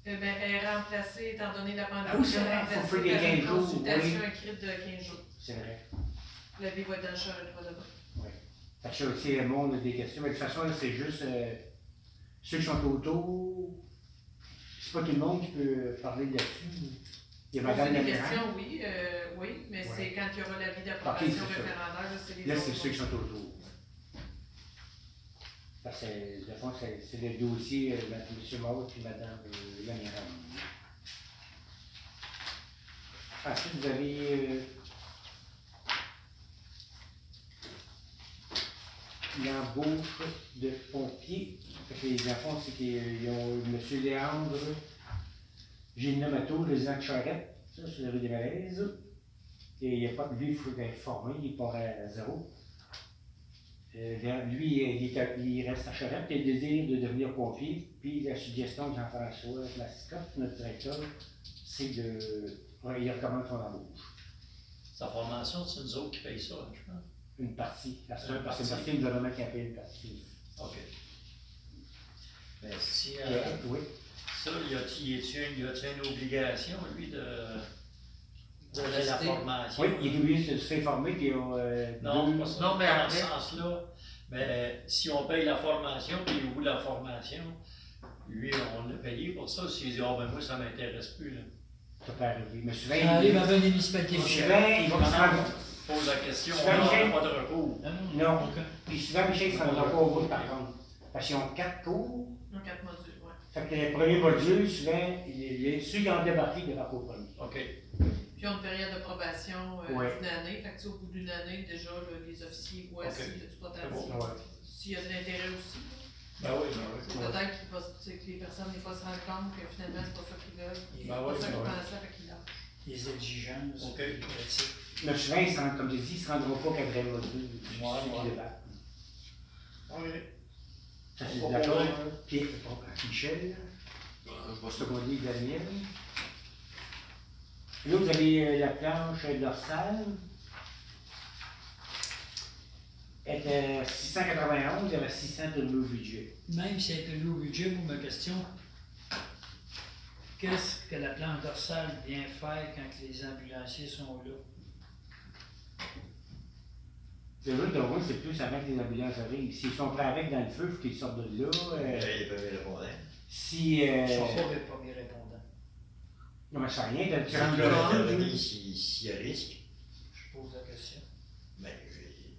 [SPEAKER 3] Eh ben, elle est remplacée, étant donné la pandémie,
[SPEAKER 1] Ah oui, c'est vrai, faut faire des
[SPEAKER 3] par une
[SPEAKER 1] 15 jours,
[SPEAKER 3] consultation
[SPEAKER 1] oui.
[SPEAKER 3] écrite de 15 jours.
[SPEAKER 1] C'est vrai.
[SPEAKER 3] La vie va être dans le champ de demain.
[SPEAKER 1] Fait que ça aussi, le monde a des questions. Mais de toute façon, c'est juste euh, ceux qui sont autour. C'est pas tout le monde qui peut parler là-dessus. Il y a Madame
[SPEAKER 3] questions, oui, euh, oui, mais
[SPEAKER 1] Ouais.
[SPEAKER 3] c'est quand il y aura l'avis d'approbation
[SPEAKER 1] Ok, c'est ça.
[SPEAKER 3] référendaire, c'est les
[SPEAKER 1] Là, c'est ceux qui sont autour. Parce que, de fond, c'est le dossier euh, de M. Maud et Mme euh. Ensuite, vous avez euh, l'embauche de pompiers. Fait que les enfants, c'est qu'ils ont M. Léandre Gilles Mato, résident de Charette, ça, c'est la rue des Malaises. Et il n'y a pas de lui, il faut être formé, il part à zéro. Euh, lui, il, est à- il reste à Charette, il a le désir de devenir pompier. Puis la suggestion de Jean-François Mascotte, notre directeur, c'est de. ouais, il recommande son embauche.
[SPEAKER 2] Sa formation, c'est nous autres qui payons ça, je pense.
[SPEAKER 1] Une partie. Parce que
[SPEAKER 2] Une
[SPEAKER 1] c'est une
[SPEAKER 2] partie.
[SPEAKER 1] du gouvernement qui a payé une partie.
[SPEAKER 2] OK. Mais si, euh,
[SPEAKER 1] Euh, oui.
[SPEAKER 2] Ça, y a-t-il une, obligation, lui, de,
[SPEAKER 4] De
[SPEAKER 2] la formation?
[SPEAKER 1] Oui, il est obligé de se faire former, puis euh,
[SPEAKER 2] Non,
[SPEAKER 1] deux-
[SPEAKER 2] pas ça,
[SPEAKER 4] Non, mais
[SPEAKER 2] dans
[SPEAKER 4] après-
[SPEAKER 2] ce sens-là. Mais si on paye la formation, puis il ouvre la formation, lui, on l'a payé pour ça. S'il dit, oh, ben moi, ça m'intéresse plus, là.
[SPEAKER 1] ça peut arriver. Mais souvent,
[SPEAKER 5] Ça arrive
[SPEAKER 1] il,
[SPEAKER 5] à bonne municipalité.
[SPEAKER 1] souvent, il va.
[SPEAKER 2] Pose la question, on n'a pas de recours.
[SPEAKER 5] Non,
[SPEAKER 1] Non. Puis souvent, Michel, il ne se rendra pas au bout, par contre. Parce qu'ils ont quatre cours.
[SPEAKER 3] En quatre modules.
[SPEAKER 1] Fait que les premiers modules, souvent, les, les- ceux qui ont débarqué ne débarquent pas au premier.
[SPEAKER 2] OK.
[SPEAKER 3] Puis ils ont une période de probation euh,
[SPEAKER 1] Ouais.
[SPEAKER 3] d'une année. Fait que, au bout d'une année, déjà, les officiers voient s'il y a du potentiel. S'il y a de l'intérêt aussi.
[SPEAKER 2] Ben oui, ben oui.
[SPEAKER 3] C'est peut-être va que les personnes, des fois, se rendent compte que finalement, c'est pas ça qu'ils veulent. C'est
[SPEAKER 2] Ben
[SPEAKER 3] pas
[SPEAKER 2] oui,
[SPEAKER 3] ça
[SPEAKER 2] ben
[SPEAKER 3] qu'ils
[SPEAKER 2] oui.
[SPEAKER 3] pensaient, fait qu'ils lâchent.
[SPEAKER 5] Les exigences.
[SPEAKER 2] OK.
[SPEAKER 1] se rendent, comme tu dis, ils ne se rendront pas quatrième module.
[SPEAKER 2] Ouais, ouais. Oui.
[SPEAKER 1] Ça, c'est
[SPEAKER 2] Pas?
[SPEAKER 1] d'accord.
[SPEAKER 2] problème.
[SPEAKER 1] Puis, Michel, je vais seconder Daniel. Là, vous avez euh, la planche dorsale. Elle est à 691, il y avait 600 de nouveau budget.
[SPEAKER 5] Même si c'est un nouveau budget, pour ma question, qu'est-ce que la planche dorsale vient faire quand les ambulanciers sont là?
[SPEAKER 1] Le jeu de rôle, c'est plus avant que les ambulances arrivent. S'ils sont prêts avec dans le feu, il faut qu'ils sortent de là. Euh,
[SPEAKER 7] peut me répondre.
[SPEAKER 1] si. Euh,
[SPEAKER 5] Je ne suis pas le premier répondant.
[SPEAKER 1] non, mais c'est rien de
[SPEAKER 7] si- s'il y a risque.
[SPEAKER 5] Je pose la question.
[SPEAKER 7] Ben,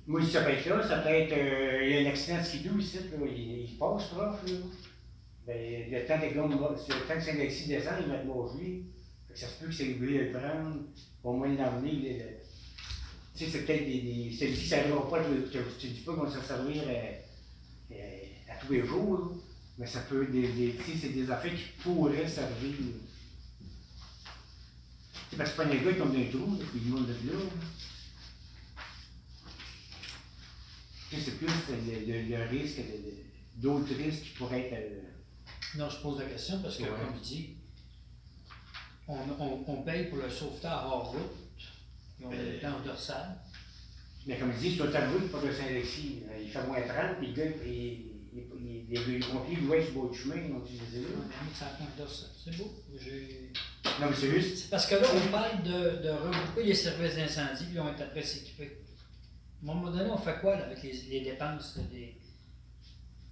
[SPEAKER 1] Moi, ça peut être là, ça peut être. euh, il y a un accident de skidoo ici, là, il, il passe proche, là. Ben, le temps que le temps que Saint-Alexis descend, il va être mangé. Fait que ça se peut que c'est lui le prendre, au moins l'emmener. Tu sais, c'est peut-être des. des Celui-ci, ça n'arrivera pas, tu tu dis pas qu'on va se servir euh, euh, à tous les jours, là. mais ça peut. Des, des, tu sais, c'est des affaires qui pourraient servir. Tu parce que pas les gars qui tombent dans un trou, puis ils vont de là. Tu sais, c'est plus le, le, le risque, d'autres risques qui pourraient être. euh,
[SPEAKER 5] Non, je pose la question parce que,
[SPEAKER 1] Ouais.
[SPEAKER 5] comme je dis, on, on, on paye pour le sauveteur hors route, puis on a
[SPEAKER 7] Mais-
[SPEAKER 5] le dorsal.
[SPEAKER 1] Mais comme je dis, sur ta route, pas de Saint-Alexis, il fait moins 30, puis le gars, les les pompiers louaient sur le du chemin, ils ont utilisé là.
[SPEAKER 5] C'est beau.
[SPEAKER 1] Non, mais c'est juste,
[SPEAKER 5] C'est parce que là, on parle de, de regrouper les services d'incendie, puis on est après s'équiper. À un moment donné, on fait quoi là, avec les, les dépenses des.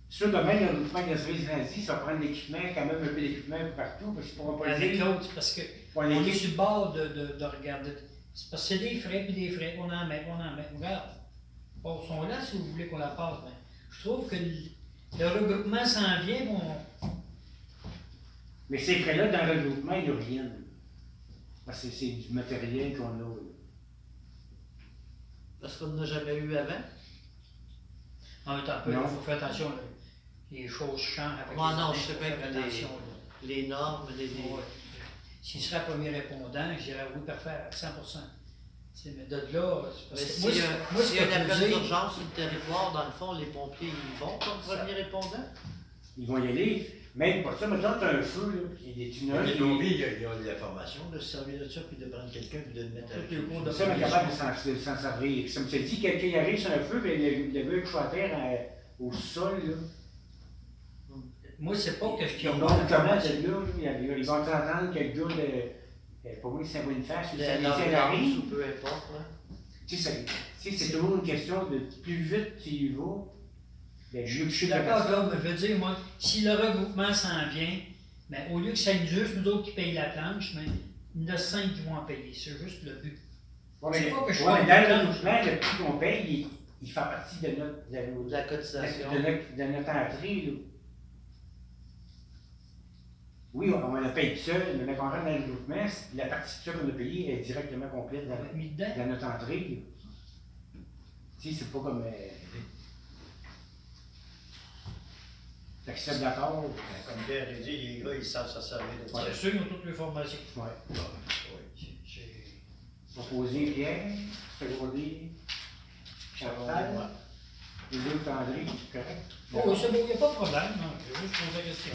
[SPEAKER 1] sur le domaine de regroupement des services d'incendie, ça va prendre l'équipement, quand même un peu d'équipement partout, parce qu'ils pourront pas
[SPEAKER 5] Avec
[SPEAKER 1] dire.
[SPEAKER 5] l'autre, parce que on est sur le bord de, de, de regarder. C'est parce que c'est des frais, puis des frais, on en met, on en met. Regarde. Bon, ils sont là si vous voulez qu'on la passe, mais je trouve que le, le regroupement s'en vient, on,
[SPEAKER 1] Mais ces frais-là, dans le regroupement, ils reviennent. Parce que c'est du matériel qu'on a.
[SPEAKER 4] Parce qu'on n'a jamais eu avant?
[SPEAKER 5] En même temps, il faut faire attention. là. Les choses changent avec les
[SPEAKER 4] non, je sais bien que les-
[SPEAKER 5] attention, là.
[SPEAKER 4] Les normes, les. les-
[SPEAKER 5] Ouais. S'il serait premier répondant, je dirais oui, parfait, à 100 Tu sais, Mais de là, c'est parce que moi, c'est- moi, ce
[SPEAKER 4] s'il y a
[SPEAKER 5] que
[SPEAKER 4] un appel d'urgence sur le territoire, dans le fond, les pompiers, ils vont comme premier répondant?
[SPEAKER 1] Ils vont y aller. Même pour ça, maintenant, tu as un feu, là, puis il y a des tunnels.
[SPEAKER 7] Les
[SPEAKER 1] puis-
[SPEAKER 7] pompiers, ils ont- ont la formation de se servir de ça, puis de prendre quelqu'un, puis de le mettre avec
[SPEAKER 5] Tout le cours de-
[SPEAKER 1] Ça, on est capable de s'en, de servir. Puis, tu as dit, quelqu'un y arrive sur un feu, ben, le, le gars couche à terre euh, au sol, là.
[SPEAKER 5] Moi, c'est pas que je qui
[SPEAKER 1] vont comment de là, il y a- ils vont entendre que le gars de. euh, Pour moi, c'est une face, ou ça arrive.
[SPEAKER 4] ou peu importe, là.
[SPEAKER 1] Tu sais, c'est- toujours une question de plus vite tu y vas, ben,
[SPEAKER 5] Je suis d'accord, mais je veux dire, moi, si le regroupement s'en vient, ben, au lieu que ça nous juste nous autres qui payent la planche, mais il y en a cinq qui vont en payer. C'est juste le but.
[SPEAKER 1] Ouais,
[SPEAKER 5] c'est
[SPEAKER 1] mais-
[SPEAKER 5] pas que je
[SPEAKER 1] ouais, dans le regroupement, le prix qu'on paye, il, il fait partie de notre, de
[SPEAKER 4] De la cotisation.
[SPEAKER 1] de notre, de notre entrée. Là. Oui, on, on la paye tout seul, mais quand on rentre dans le regroupement, c'est- la ça qu'on a payée est directement complète
[SPEAKER 5] Ça
[SPEAKER 1] dans,
[SPEAKER 5] dedans.
[SPEAKER 1] dans notre entrée. Tu sais, c'est pas comme. Euh, fait que c'est d'accord.
[SPEAKER 2] Comme Pierre a dit, les gars, ils savent se servir de ça.
[SPEAKER 5] C'est sûr, ils ont toutes les formations.
[SPEAKER 1] Ouais.
[SPEAKER 5] J'ai- j'ai-
[SPEAKER 1] Proposé Pierre, secondé, Chantal, les autres André, correct?
[SPEAKER 5] Oh, c'est bon, il n'y a pas de problème. non, Je vais juste poser la question.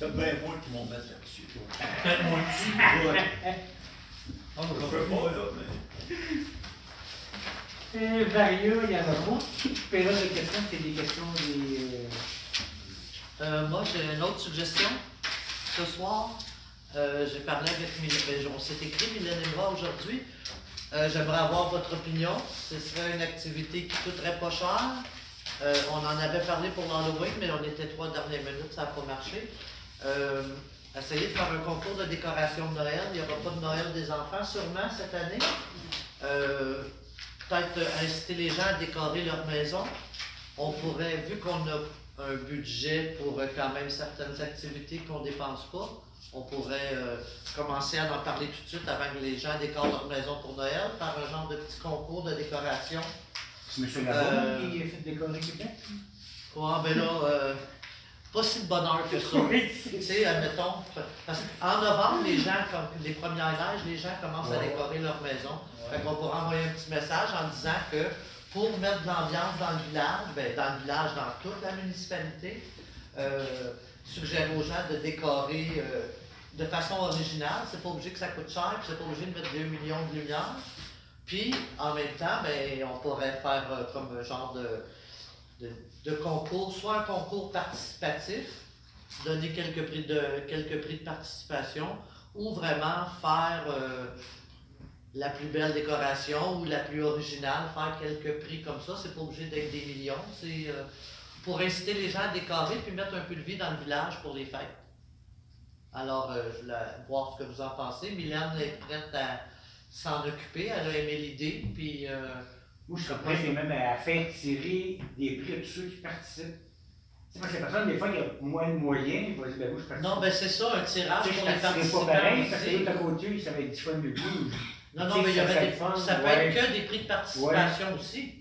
[SPEAKER 2] C'était bien moi qui m'ont mis là-dessus.
[SPEAKER 5] Peut-être moi aussi.
[SPEAKER 2] Ouais.
[SPEAKER 5] Ah,
[SPEAKER 2] Je peux pas, là, mais.
[SPEAKER 1] Euh, Varia, il y en a pas. Période de questions, c'est des questions des. euh,
[SPEAKER 4] Euh, moi, j'ai une autre suggestion. Ce soir, euh, j'ai parlé avec Mylène, ben, on s'est écrit Mylène et moi aujourd'hui. Euh, J'aimerais avoir votre opinion. Ce serait une activité qui coûterait pas cher. Euh, on en avait parlé pour l'Halloween, mais on était trois dernières minutes, ça n'a pas marché. Euh, essayer de faire un concours de décoration de Noël. Il n'y aura pas de Noël des enfants, sûrement, cette année. Euh, Peut-être inciter les gens à décorer leur maison. On pourrait, vu qu'on a un budget pour euh, quand même certaines activités qu'on ne dépense pas, on pourrait euh, commencer à en parler tout de suite avant que les gens décorent leur maison pour Noël, faire un genre de petit concours de décoration.
[SPEAKER 1] C'est M. Labonne?
[SPEAKER 4] Euh,
[SPEAKER 1] qui a fait décorer Québec?
[SPEAKER 4] Ouais, ben là, euh, pas si de bonheur que ça.
[SPEAKER 1] Oui,
[SPEAKER 4] Tu sais, admettons, parce qu'en novembre, les gens, comme les premières neiges, les gens commencent à
[SPEAKER 1] Ouais.
[SPEAKER 4] décorer leur maison. Fait qu'on pourra envoyer un petit message en disant que pour mettre de l'ambiance dans le village, ben, dans le village, dans toute la municipalité, euh, suggérer aux gens de décorer euh, de façon originale. C'est pas obligé que ça coûte cher, puis c'est pas obligé de mettre 2 millions de lumière. Puis, en même temps, ben, on pourrait faire euh, comme un genre de, de, de concours, soit un concours participatif, donner quelques prix de, quelques prix de participation, ou vraiment faire euh, la plus belle décoration ou la plus originale, faire quelques prix comme ça. C'est pas obligé d'être des millions. C'est euh, pour inciter les gens à décorer puis mettre un peu de vie dans le village pour les fêtes. Alors, euh, je voulais voir ce que vous en pensez. Mylène est prête à s'en occuper. Elle a aimé l'idée. Puis,
[SPEAKER 1] Moi, je serais prêt même à faire tirer des prix de tous ceux qui participent. Sais, parce que la personne, des fois, il y a moins de moyens, il va dire, ben moi, je participe.
[SPEAKER 4] non, ben c'est ça, un tirage
[SPEAKER 1] Tu sais,
[SPEAKER 4] pour
[SPEAKER 1] je
[SPEAKER 4] les participants.
[SPEAKER 1] pas pareil, parce que l'autre à côté, ça va être 10 fois mieux que.
[SPEAKER 4] Non, non, mais il y
[SPEAKER 1] ça
[SPEAKER 4] avait des,
[SPEAKER 1] fun,
[SPEAKER 4] ça peut
[SPEAKER 1] ouais.
[SPEAKER 4] être que des prix de participation aussi.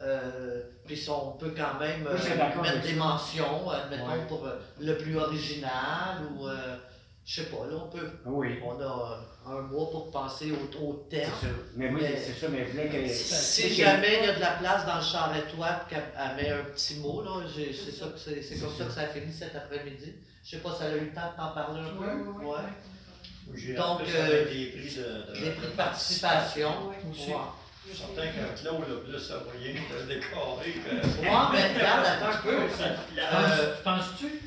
[SPEAKER 4] Euh, puis on peut quand même
[SPEAKER 1] Oui,
[SPEAKER 4] euh, mettre des mentions, admettons,
[SPEAKER 1] Ouais.
[SPEAKER 4] pour euh, le plus original ou euh, je sais pas, là on peut.
[SPEAKER 1] Oui.
[SPEAKER 4] On a euh, un mois pour penser au, au
[SPEAKER 1] C'est
[SPEAKER 4] thème.
[SPEAKER 1] ça. Mais moi,
[SPEAKER 4] Mais-
[SPEAKER 1] c'est ça, mais je voulais que.
[SPEAKER 4] Si
[SPEAKER 1] c'est
[SPEAKER 4] jamais il y a de la place dans le charretois puis qu'elle elle met un petit mot, là, j'ai- c'est ça que c'est c'est comme
[SPEAKER 1] C'est
[SPEAKER 4] ça que
[SPEAKER 1] ça.
[SPEAKER 4] a fini cet après-midi. Je sais pas si elle a eu le temps de t'en parler un
[SPEAKER 3] Oui,
[SPEAKER 4] peu.
[SPEAKER 3] oui, oui.
[SPEAKER 4] Ouais.
[SPEAKER 2] J'ai
[SPEAKER 4] Donc, euh,
[SPEAKER 2] des prix de, de-
[SPEAKER 4] prix de participation.
[SPEAKER 5] Aussi.
[SPEAKER 2] Je suis certain qu'un là, plus ça rien de décorer que.
[SPEAKER 4] Ouais, mais regarde, attends un peu. Euh,
[SPEAKER 5] Penses-tu?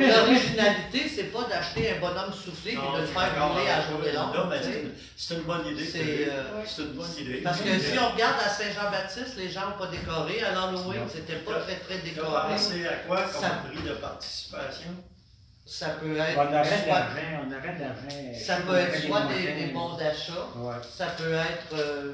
[SPEAKER 4] L'originalité, c'est pas d'acheter un bonhomme soufflé et de le faire rouler à journée longue.
[SPEAKER 2] Non, mais c'est- c'est une bonne idée.
[SPEAKER 4] C'est, euh,
[SPEAKER 2] C'est une bonne idée.
[SPEAKER 4] Parce que si on regarde à Saint-Jean-Baptiste, les gens n'ont pas décoré. À l'Halloween, c'était pas très très
[SPEAKER 2] Tu as
[SPEAKER 4] décoré.
[SPEAKER 2] pensé à quoi comme
[SPEAKER 4] Ça-
[SPEAKER 2] prix de participation?
[SPEAKER 4] Ça peut
[SPEAKER 1] On
[SPEAKER 4] être
[SPEAKER 1] arrête
[SPEAKER 4] soit,
[SPEAKER 1] d'argent, on arrête d'argent.
[SPEAKER 4] ça peut être soit des, des bons d'achat,
[SPEAKER 1] Ouais.
[SPEAKER 4] ça peut être, euh,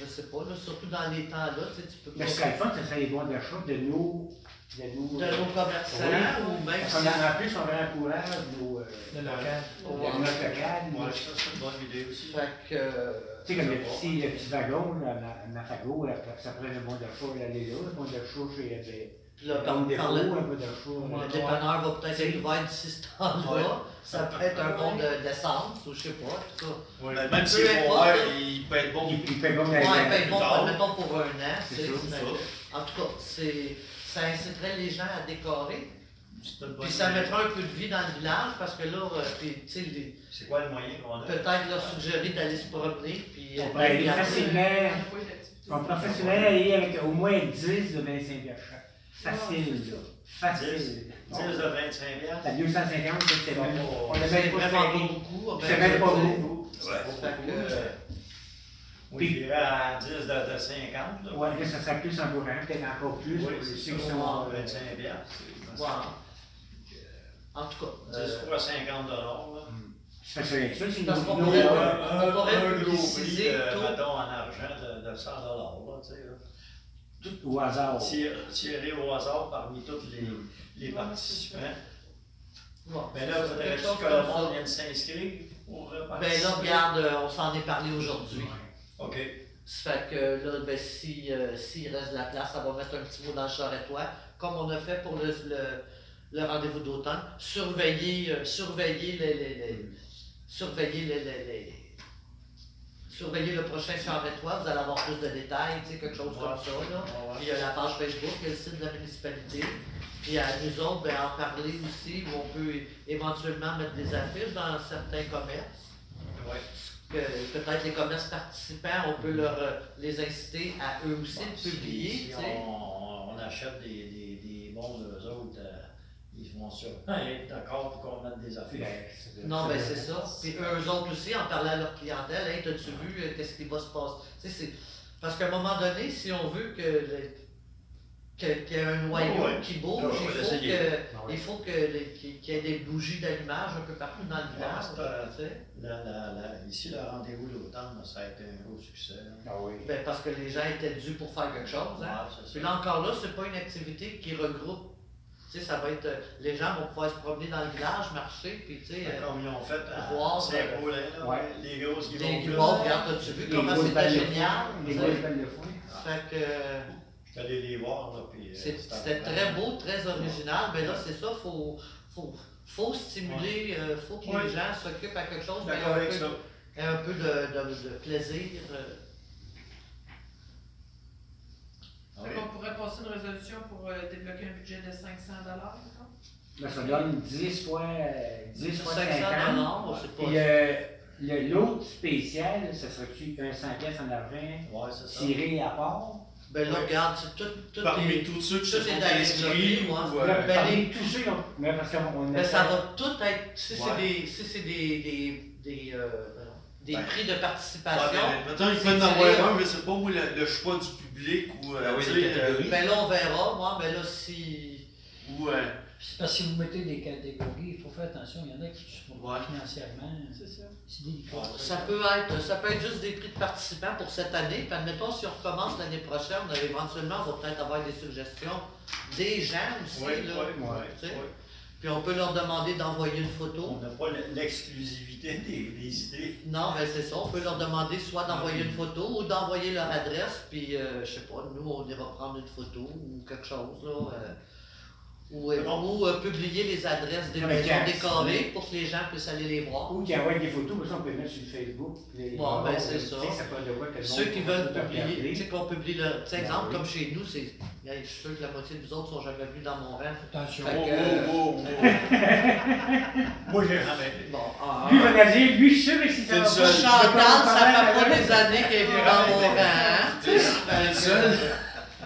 [SPEAKER 4] je sais pas, là, surtout dans les temps là, tu sais, tu peux
[SPEAKER 1] Mais ce serait le fun, ce serait les d'achat de nos. De nos.
[SPEAKER 4] de nos commerçants
[SPEAKER 1] Oui.
[SPEAKER 4] ou même
[SPEAKER 1] Parce qu'on en a plus, on va encourager nos. euh,
[SPEAKER 5] Le local.
[SPEAKER 1] notre
[SPEAKER 2] ça, c'est une bonne idée aussi.
[SPEAKER 4] Fait que, euh,
[SPEAKER 1] Tu sais, comme le petit, le petit wagon, là, ma, ma fago, là, ça prend un bon d'achat, là, là, le bon d'achat chez euh,
[SPEAKER 4] là,
[SPEAKER 1] Comme des
[SPEAKER 4] quand le,
[SPEAKER 1] un peu d'achat.
[SPEAKER 4] le dépanneur va peut-être être ouvert d'ici ce temps-là,
[SPEAKER 2] Ouais.
[SPEAKER 4] ça peut être un bon de- d'essence ou je sais pas, en tout cas.
[SPEAKER 6] Ouais,
[SPEAKER 4] Ben,
[SPEAKER 6] même
[SPEAKER 4] peu
[SPEAKER 6] s'il est
[SPEAKER 4] importe.
[SPEAKER 6] ouvert, il peut être bon.
[SPEAKER 1] Il, il fait comme la.
[SPEAKER 4] Ouais,
[SPEAKER 1] la-
[SPEAKER 4] ben bon,
[SPEAKER 6] tard.
[SPEAKER 4] mettons pour un an,
[SPEAKER 1] C'est ça,
[SPEAKER 4] c'est-
[SPEAKER 6] ça.
[SPEAKER 4] En tout cas, c'est, ça inciterait les gens à décorer,
[SPEAKER 2] C'est
[SPEAKER 4] puis ça mettrait un peu de vie dans le village, parce que là, euh, tu sais, les-
[SPEAKER 2] C'est quoi le moyen qu'on a?
[SPEAKER 4] peut-être leur suggérer d'aller se promener, puis... euh,
[SPEAKER 1] On pourrait aller facilement. On professionnel aller avec au moins 10 de 25 piastres chaque. Facile. Facile.
[SPEAKER 2] 10 de 25 piastres?
[SPEAKER 1] La 250, c'est
[SPEAKER 2] Bon,
[SPEAKER 1] même. On
[SPEAKER 4] C'est
[SPEAKER 1] l'avait pas
[SPEAKER 4] beaucoup.
[SPEAKER 1] C'est même pas beaucoup.
[SPEAKER 4] Que, euh,
[SPEAKER 2] Oui, je dirais à 10 de, de 50. Là.
[SPEAKER 1] Ouais, là, ça serait plus encourageant, peut-être encore plus.
[SPEAKER 2] Oui,
[SPEAKER 1] pour
[SPEAKER 2] c'est
[SPEAKER 1] ceux qui sont.
[SPEAKER 2] 25 piastres. c'est-
[SPEAKER 4] ouais. En tout cas,
[SPEAKER 2] 10
[SPEAKER 4] euh,
[SPEAKER 2] fois 50 dollars.
[SPEAKER 1] fais ça avec ça, c'est
[SPEAKER 4] Parce qu'on pourrait- on
[SPEAKER 2] un,
[SPEAKER 4] pourrait
[SPEAKER 2] un
[SPEAKER 4] tout.
[SPEAKER 2] mettons, en argent de, de 100 dollars. Tu sais.
[SPEAKER 1] Tout au hasard.
[SPEAKER 2] Tir- Tirer au hasard parmi tous les, les participants.
[SPEAKER 4] bon,
[SPEAKER 2] Mais là,
[SPEAKER 4] c'est
[SPEAKER 2] il faudrait que le monde vienne s'inscrire pour
[SPEAKER 4] Ben là, regarde, euh, on s'en est parlé aujourd'hui.
[SPEAKER 2] OK.
[SPEAKER 4] Ça fait que là, ben, si, euh, s'il reste de la place, ça va mettre un petit mot dans le charretois, comme on a fait pour le, le, le rendez-vous d'automne. Surveiller, euh, surveiller les, les, les- surveiller les, les- surveiller le prochain charretois, vous allez avoir plus de détails, tu sais, quelque chose comme ça, là.
[SPEAKER 2] Ouais,
[SPEAKER 4] Puis il y a la page Facebook, il y a le site de la municipalité. Puis à nous autres, ben, en parler aussi, où on peut éventuellement mettre des affiches dans certains commerces.
[SPEAKER 2] ouais.
[SPEAKER 4] Que peut-être les commerces participants, on peut leur, euh, les inciter à eux aussi de publier.
[SPEAKER 2] si on, on achète des, des, des bons euh, sûrement être d'accord pour qu'on mette des affiches.
[SPEAKER 1] Ben,
[SPEAKER 4] Non, ben c'est ça. Puis eux autres aussi, en parlant à leur clientèle, hey, t'as-tu vu euh, qu'est-ce qui va se passer? Parce qu'à un moment donné, si on veut que qu'il y ait un noyau
[SPEAKER 2] Ouais.
[SPEAKER 4] qui bouge, il, faut que,
[SPEAKER 1] Ah ouais.
[SPEAKER 4] il faut que les- qu'il y ait des bougies d'allumage un peu partout dans le village.
[SPEAKER 2] La, la, la, ici, le rendez-vous d'automne, ça a été un gros succès.
[SPEAKER 1] Ah oui.
[SPEAKER 4] Ben, parce que les gens étaient dus pour faire quelque chose. Hein?
[SPEAKER 2] Ouais,
[SPEAKER 4] Puis là encore là, c'est pas une activité qui regroupe. Tu sais, ça va être. euh, Les gens vont pouvoir se promener dans le village, marcher, puis tu sais. euh,
[SPEAKER 2] Comme ils ont fait à
[SPEAKER 4] voir,
[SPEAKER 2] Saint-Paulin, là,
[SPEAKER 1] Ouais.
[SPEAKER 2] les grosses qui
[SPEAKER 4] Les
[SPEAKER 2] vont
[SPEAKER 4] gros, regarde, as-tu vu
[SPEAKER 1] Les
[SPEAKER 4] comment c'était génial?
[SPEAKER 1] Les grosses de.
[SPEAKER 4] Fait que euh,
[SPEAKER 2] Je suis allé les voir, là, puis... euh,
[SPEAKER 4] c'est-
[SPEAKER 2] c'était
[SPEAKER 4] très beau, très original, mais là, c'est ça, faut, faut, faut stimuler, euh, faut que
[SPEAKER 2] Ouais.
[SPEAKER 4] les gens s'occupent à quelque chose, mais
[SPEAKER 2] D'accord
[SPEAKER 4] un
[SPEAKER 2] avec
[SPEAKER 4] peu,
[SPEAKER 2] ça.
[SPEAKER 4] un peu de, de- de plaisir. euh.
[SPEAKER 3] Fait qu'on pourrait passer une résolution pour euh, débloquer un budget de 500 dollars,
[SPEAKER 1] Là, ça donne 10 fois, euh, 10 fois
[SPEAKER 4] 500
[SPEAKER 1] 50.
[SPEAKER 4] dollars, c'est pas.
[SPEAKER 1] Puis euh, le- l'autre spécial, ça serait-tu un 100 pièces en argent
[SPEAKER 2] Ouais, c'est
[SPEAKER 1] tiré à part?
[SPEAKER 4] Ben là, regarde, c'est tout, tout
[SPEAKER 6] Parmi
[SPEAKER 4] est-
[SPEAKER 6] tous ceux qui se
[SPEAKER 4] tout est
[SPEAKER 6] sont
[SPEAKER 4] dans les
[SPEAKER 6] inscrits
[SPEAKER 4] bloqués, moi.
[SPEAKER 6] ou. euh,
[SPEAKER 1] Là,
[SPEAKER 4] ben,
[SPEAKER 1] parmi
[SPEAKER 4] les-
[SPEAKER 1] tous ceux qui ont. Mais parce qu'on
[SPEAKER 4] Ben, ça va tout être, si c'est des, si c'est des, des, des, euh, des
[SPEAKER 6] Ben,
[SPEAKER 4] prix de
[SPEAKER 6] Ouais,
[SPEAKER 4] participation,
[SPEAKER 6] mais maintenant, ils
[SPEAKER 4] C'est
[SPEAKER 6] peuvent en
[SPEAKER 4] tiré,
[SPEAKER 6] avoir un, je sais pas, moi, le, le choix du public ou. euh,
[SPEAKER 7] Ah oui, des catégories.
[SPEAKER 4] ben là on verra, moi, mais là si,
[SPEAKER 6] Ou. euh,
[SPEAKER 5] C'est parce que si vous mettez des catégories, il faut faire attention. Il y en a qui ne sont pas
[SPEAKER 6] Ouais.
[SPEAKER 5] financièrement.
[SPEAKER 3] C'est ça.
[SPEAKER 5] C'est délicat.
[SPEAKER 2] Ouais,
[SPEAKER 4] ça peut être, ça peut être juste des prix de participants pour cette année, puis admettons si on recommence l'année prochaine, éventuellement on va peut-être avoir des suggestions des gens aussi,
[SPEAKER 2] Oui,
[SPEAKER 4] là.
[SPEAKER 2] oui, oui.
[SPEAKER 4] Puis on peut leur demander d'envoyer une photo.
[SPEAKER 2] On n'a pas l'exclusivité des, des idées.
[SPEAKER 4] Non, ben c'est ça. On peut leur demander soit d'envoyer une photo ou d'envoyer leur adresse. Puis, euh, je sais pas, nous, on ira prendre une photo ou quelque chose, là. euh, ou euh, ou, euh, publier les adresses des maisons décorées pour que les gens puissent aller les voir.
[SPEAKER 1] Ou qui envoient des photos, mais ça, on peut les mettre sur Facebook. Les-
[SPEAKER 4] Bon, ben, c'est
[SPEAKER 1] sais,
[SPEAKER 4] ça.
[SPEAKER 1] Que
[SPEAKER 4] Ceux qui veulent publier, tu sais qu'on publie le. Tu sais,
[SPEAKER 1] Ben
[SPEAKER 4] exemple,
[SPEAKER 1] oui.
[SPEAKER 4] comme chez nous, c'est. Je suis sûr que la moitié de vous autres sont jamais venus dans mon rang.
[SPEAKER 5] Attention.
[SPEAKER 6] Oh,
[SPEAKER 4] que, euh,
[SPEAKER 6] oh, oh,
[SPEAKER 2] Moi, j'ai jamais.
[SPEAKER 4] Bon, ah,
[SPEAKER 1] Lui, on a dit, lui, je suis sûr que pas-
[SPEAKER 4] Chantal, ça fait pas des années qu'elle est venue dans mon rang. hein?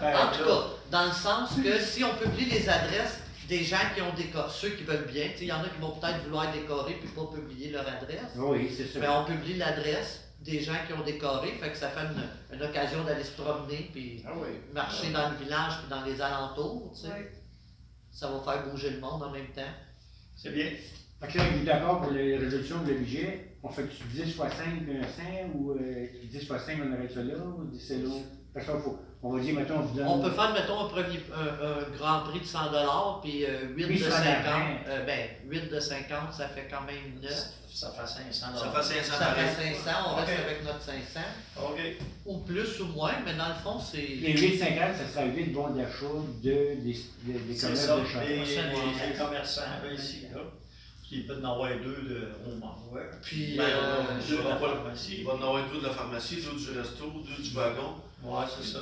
[SPEAKER 1] Ben,
[SPEAKER 4] En tout cas, dans le sens que si on publie les adresses des gens qui ont décoré, ceux qui veulent bien, tu sais, il y en a qui vont peut-être vouloir décorer puis pas publier leur adresse,
[SPEAKER 1] Oui, c'est ça.
[SPEAKER 4] mais on publie l'adresse des gens qui ont décoré, fait que ça fait une, une occasion d'aller se promener puis
[SPEAKER 6] Ah oui.
[SPEAKER 4] marcher dans le village puis dans les alentours, tu sais.
[SPEAKER 3] Ouais.
[SPEAKER 4] Ça va faire bouger le monde en même temps.
[SPEAKER 2] C'est bien.
[SPEAKER 1] Fait que là, vous êtes d'accord pour les résolutions de budget? On fait 10 fois 5 puis un 5 ou euh, 10 fois 5 on arrête ça là ou 10 c'est l'autre? Parce qu'on faut, on va dire, mettons, on vous donne.
[SPEAKER 4] On peut faire, mettons, un, premier, un, un grand prix de 100 puis euh, 8
[SPEAKER 1] Oui,
[SPEAKER 4] de
[SPEAKER 1] ça
[SPEAKER 4] 50.
[SPEAKER 1] va
[SPEAKER 4] Euh, ben, 8 de 50, ça fait quand même 9.
[SPEAKER 2] Ça fait 500
[SPEAKER 6] Ça fait 500
[SPEAKER 4] Ça fait 500, on reste avec notre 500.
[SPEAKER 2] OK.
[SPEAKER 4] Ou plus ou moins, mais dans le fond, c'est.
[SPEAKER 1] Les 8,50, ça sera 8 bons d'achat de, des, des, des
[SPEAKER 2] C'est
[SPEAKER 1] commerces
[SPEAKER 2] ça.
[SPEAKER 1] de
[SPEAKER 2] Les,
[SPEAKER 1] chacun.
[SPEAKER 2] les- les commerçants là, ici, là, qui peuvent en avoir deux de on m'envoie.
[SPEAKER 4] Puis,
[SPEAKER 6] Ben,
[SPEAKER 4] euh,
[SPEAKER 2] deux de
[SPEAKER 6] on
[SPEAKER 2] la pharmacie.
[SPEAKER 6] Il va en avoir deux de la pharmacie, deux du resto, deux du wagon.
[SPEAKER 2] Ouais, c'est ça.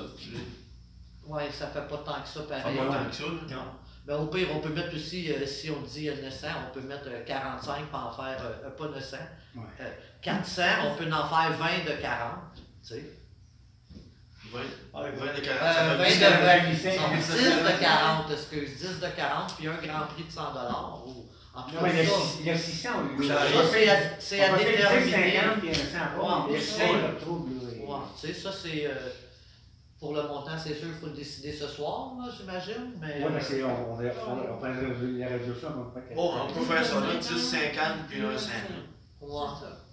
[SPEAKER 4] ouais, ça fait pas tant que ça
[SPEAKER 6] Pas
[SPEAKER 4] pareil.
[SPEAKER 6] tant que ça.
[SPEAKER 2] Non?
[SPEAKER 4] Ben, au pire, on peut mettre aussi, euh, si on dit euh, 900, on peut mettre euh, 45 pour en faire, euh, euh, pas 900.
[SPEAKER 1] Ouais.
[SPEAKER 4] Euh, 400, on peut en faire 20 de 40. Tu sais.
[SPEAKER 6] 20,
[SPEAKER 2] Ouais,
[SPEAKER 6] 20 de 40,
[SPEAKER 4] Euh,
[SPEAKER 6] ça
[SPEAKER 4] 20
[SPEAKER 6] fait
[SPEAKER 4] de
[SPEAKER 6] 10.
[SPEAKER 4] 20, non, 10 de 40, excuse, 10 de 40, puis un grand prix de 100 ou en
[SPEAKER 1] Non, mais le,
[SPEAKER 4] ça,
[SPEAKER 1] six- le 600, on lui
[SPEAKER 6] Ça
[SPEAKER 4] ça,
[SPEAKER 6] arrive.
[SPEAKER 4] c'est à, c'est à
[SPEAKER 1] on va faire 10,
[SPEAKER 4] déterminer.
[SPEAKER 1] 50 puis un 100 pas.
[SPEAKER 4] Ouais,
[SPEAKER 1] Le 600, il le retrouve, là.
[SPEAKER 4] Ouais, tu sais, ça c'est. Euh, pour le montant, c'est sûr, il faut le décider ce soir, là, j'imagine. Mais,
[SPEAKER 1] Ouais, mais c'est, on, on, va- on, on prend la résolution, on va pas
[SPEAKER 6] Bon, on peut faire ça là, 10, 50 puis un 5.
[SPEAKER 4] Ouais.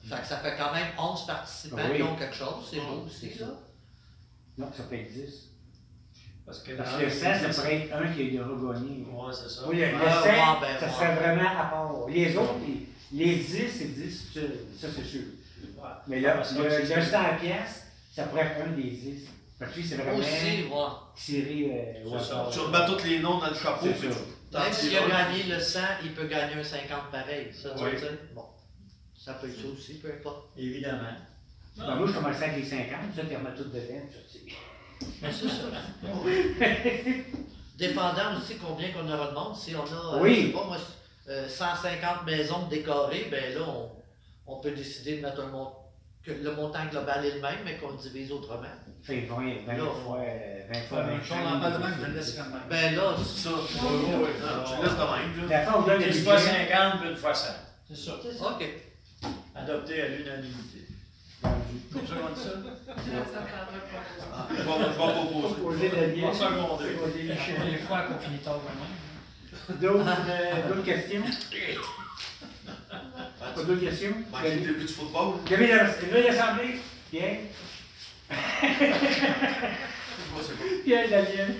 [SPEAKER 4] Fait que ça fait quand même 11 participants
[SPEAKER 1] Oui.
[SPEAKER 4] qui ont quelque chose, c'est beau aussi, là.
[SPEAKER 1] Non, ça peut être 10.
[SPEAKER 2] Parce que
[SPEAKER 1] Parce que
[SPEAKER 2] le-
[SPEAKER 1] 100, ça pourrait être un qui est déjà gagné.
[SPEAKER 2] Ouais, c'est ça.
[SPEAKER 1] Oui, le, le
[SPEAKER 4] Ah,
[SPEAKER 1] 100,
[SPEAKER 4] ouais, ben,
[SPEAKER 1] ça
[SPEAKER 4] ouais.
[SPEAKER 1] serait vraiment à part. Les autres, les, les 10, c'est 10, ça, ça, c'est sûr.
[SPEAKER 2] Ouais.
[SPEAKER 1] Mais là, le,
[SPEAKER 2] c'est-
[SPEAKER 1] le 100 pièces, ça pourrait être un des 10. Parce que lui, c'est vraiment
[SPEAKER 4] Aussi, ouais.
[SPEAKER 1] tiré euh, au
[SPEAKER 2] C'est ça.
[SPEAKER 1] hasard.
[SPEAKER 6] Tu remets tous les noms dans le chapeau.
[SPEAKER 1] C'est
[SPEAKER 6] puis
[SPEAKER 1] ça.
[SPEAKER 6] tu-
[SPEAKER 4] Même s'il
[SPEAKER 6] tires
[SPEAKER 4] a
[SPEAKER 6] un.
[SPEAKER 4] gagné le 100, il peut gagner un 50 pareil. Ça, tu
[SPEAKER 2] Oui.
[SPEAKER 4] veux dire? Bon. Ça peut être ça aussi, peu importe.
[SPEAKER 2] Évidemment.
[SPEAKER 1] Ben, moi, je commençais avec les 50, ça, on met tout dedans, ça, tu.
[SPEAKER 4] Mais c'est ça. Dépendant aussi combien qu'on aura de monde, si on a, euh,
[SPEAKER 1] Oui.
[SPEAKER 4] je sais pas moi, euh, 150 maisons décorées, ben là, on, on peut décider de mettre un mont- que le montant global est le même, mais qu'on le divise autrement.
[SPEAKER 1] Fait 20, 20
[SPEAKER 4] Là,
[SPEAKER 1] fois, euh, 20 fois
[SPEAKER 5] Ouais, mais
[SPEAKER 1] 25.
[SPEAKER 5] on en parle de même, je le laisse quand même.
[SPEAKER 4] Ben là,
[SPEAKER 6] Ça. Non, tu laisses de même.
[SPEAKER 1] La fois, on donne
[SPEAKER 2] Une fois
[SPEAKER 1] budget.
[SPEAKER 2] 50, puis une fois 100.
[SPEAKER 5] C'est ça.
[SPEAKER 4] OK.
[SPEAKER 2] Adopté à l'unanimité. Comme ça qu'on dit ça?
[SPEAKER 3] Ça prendrait pas.
[SPEAKER 6] Ah, Je vais je proposer.
[SPEAKER 1] Poser les
[SPEAKER 5] fois qu'on finit tard quand même.
[SPEAKER 1] D'autres euh, d'autres questions? Pas d'autres questions?
[SPEAKER 6] Manquer le début du football.
[SPEAKER 1] L'assemblée. Bien. Pierre Daniel.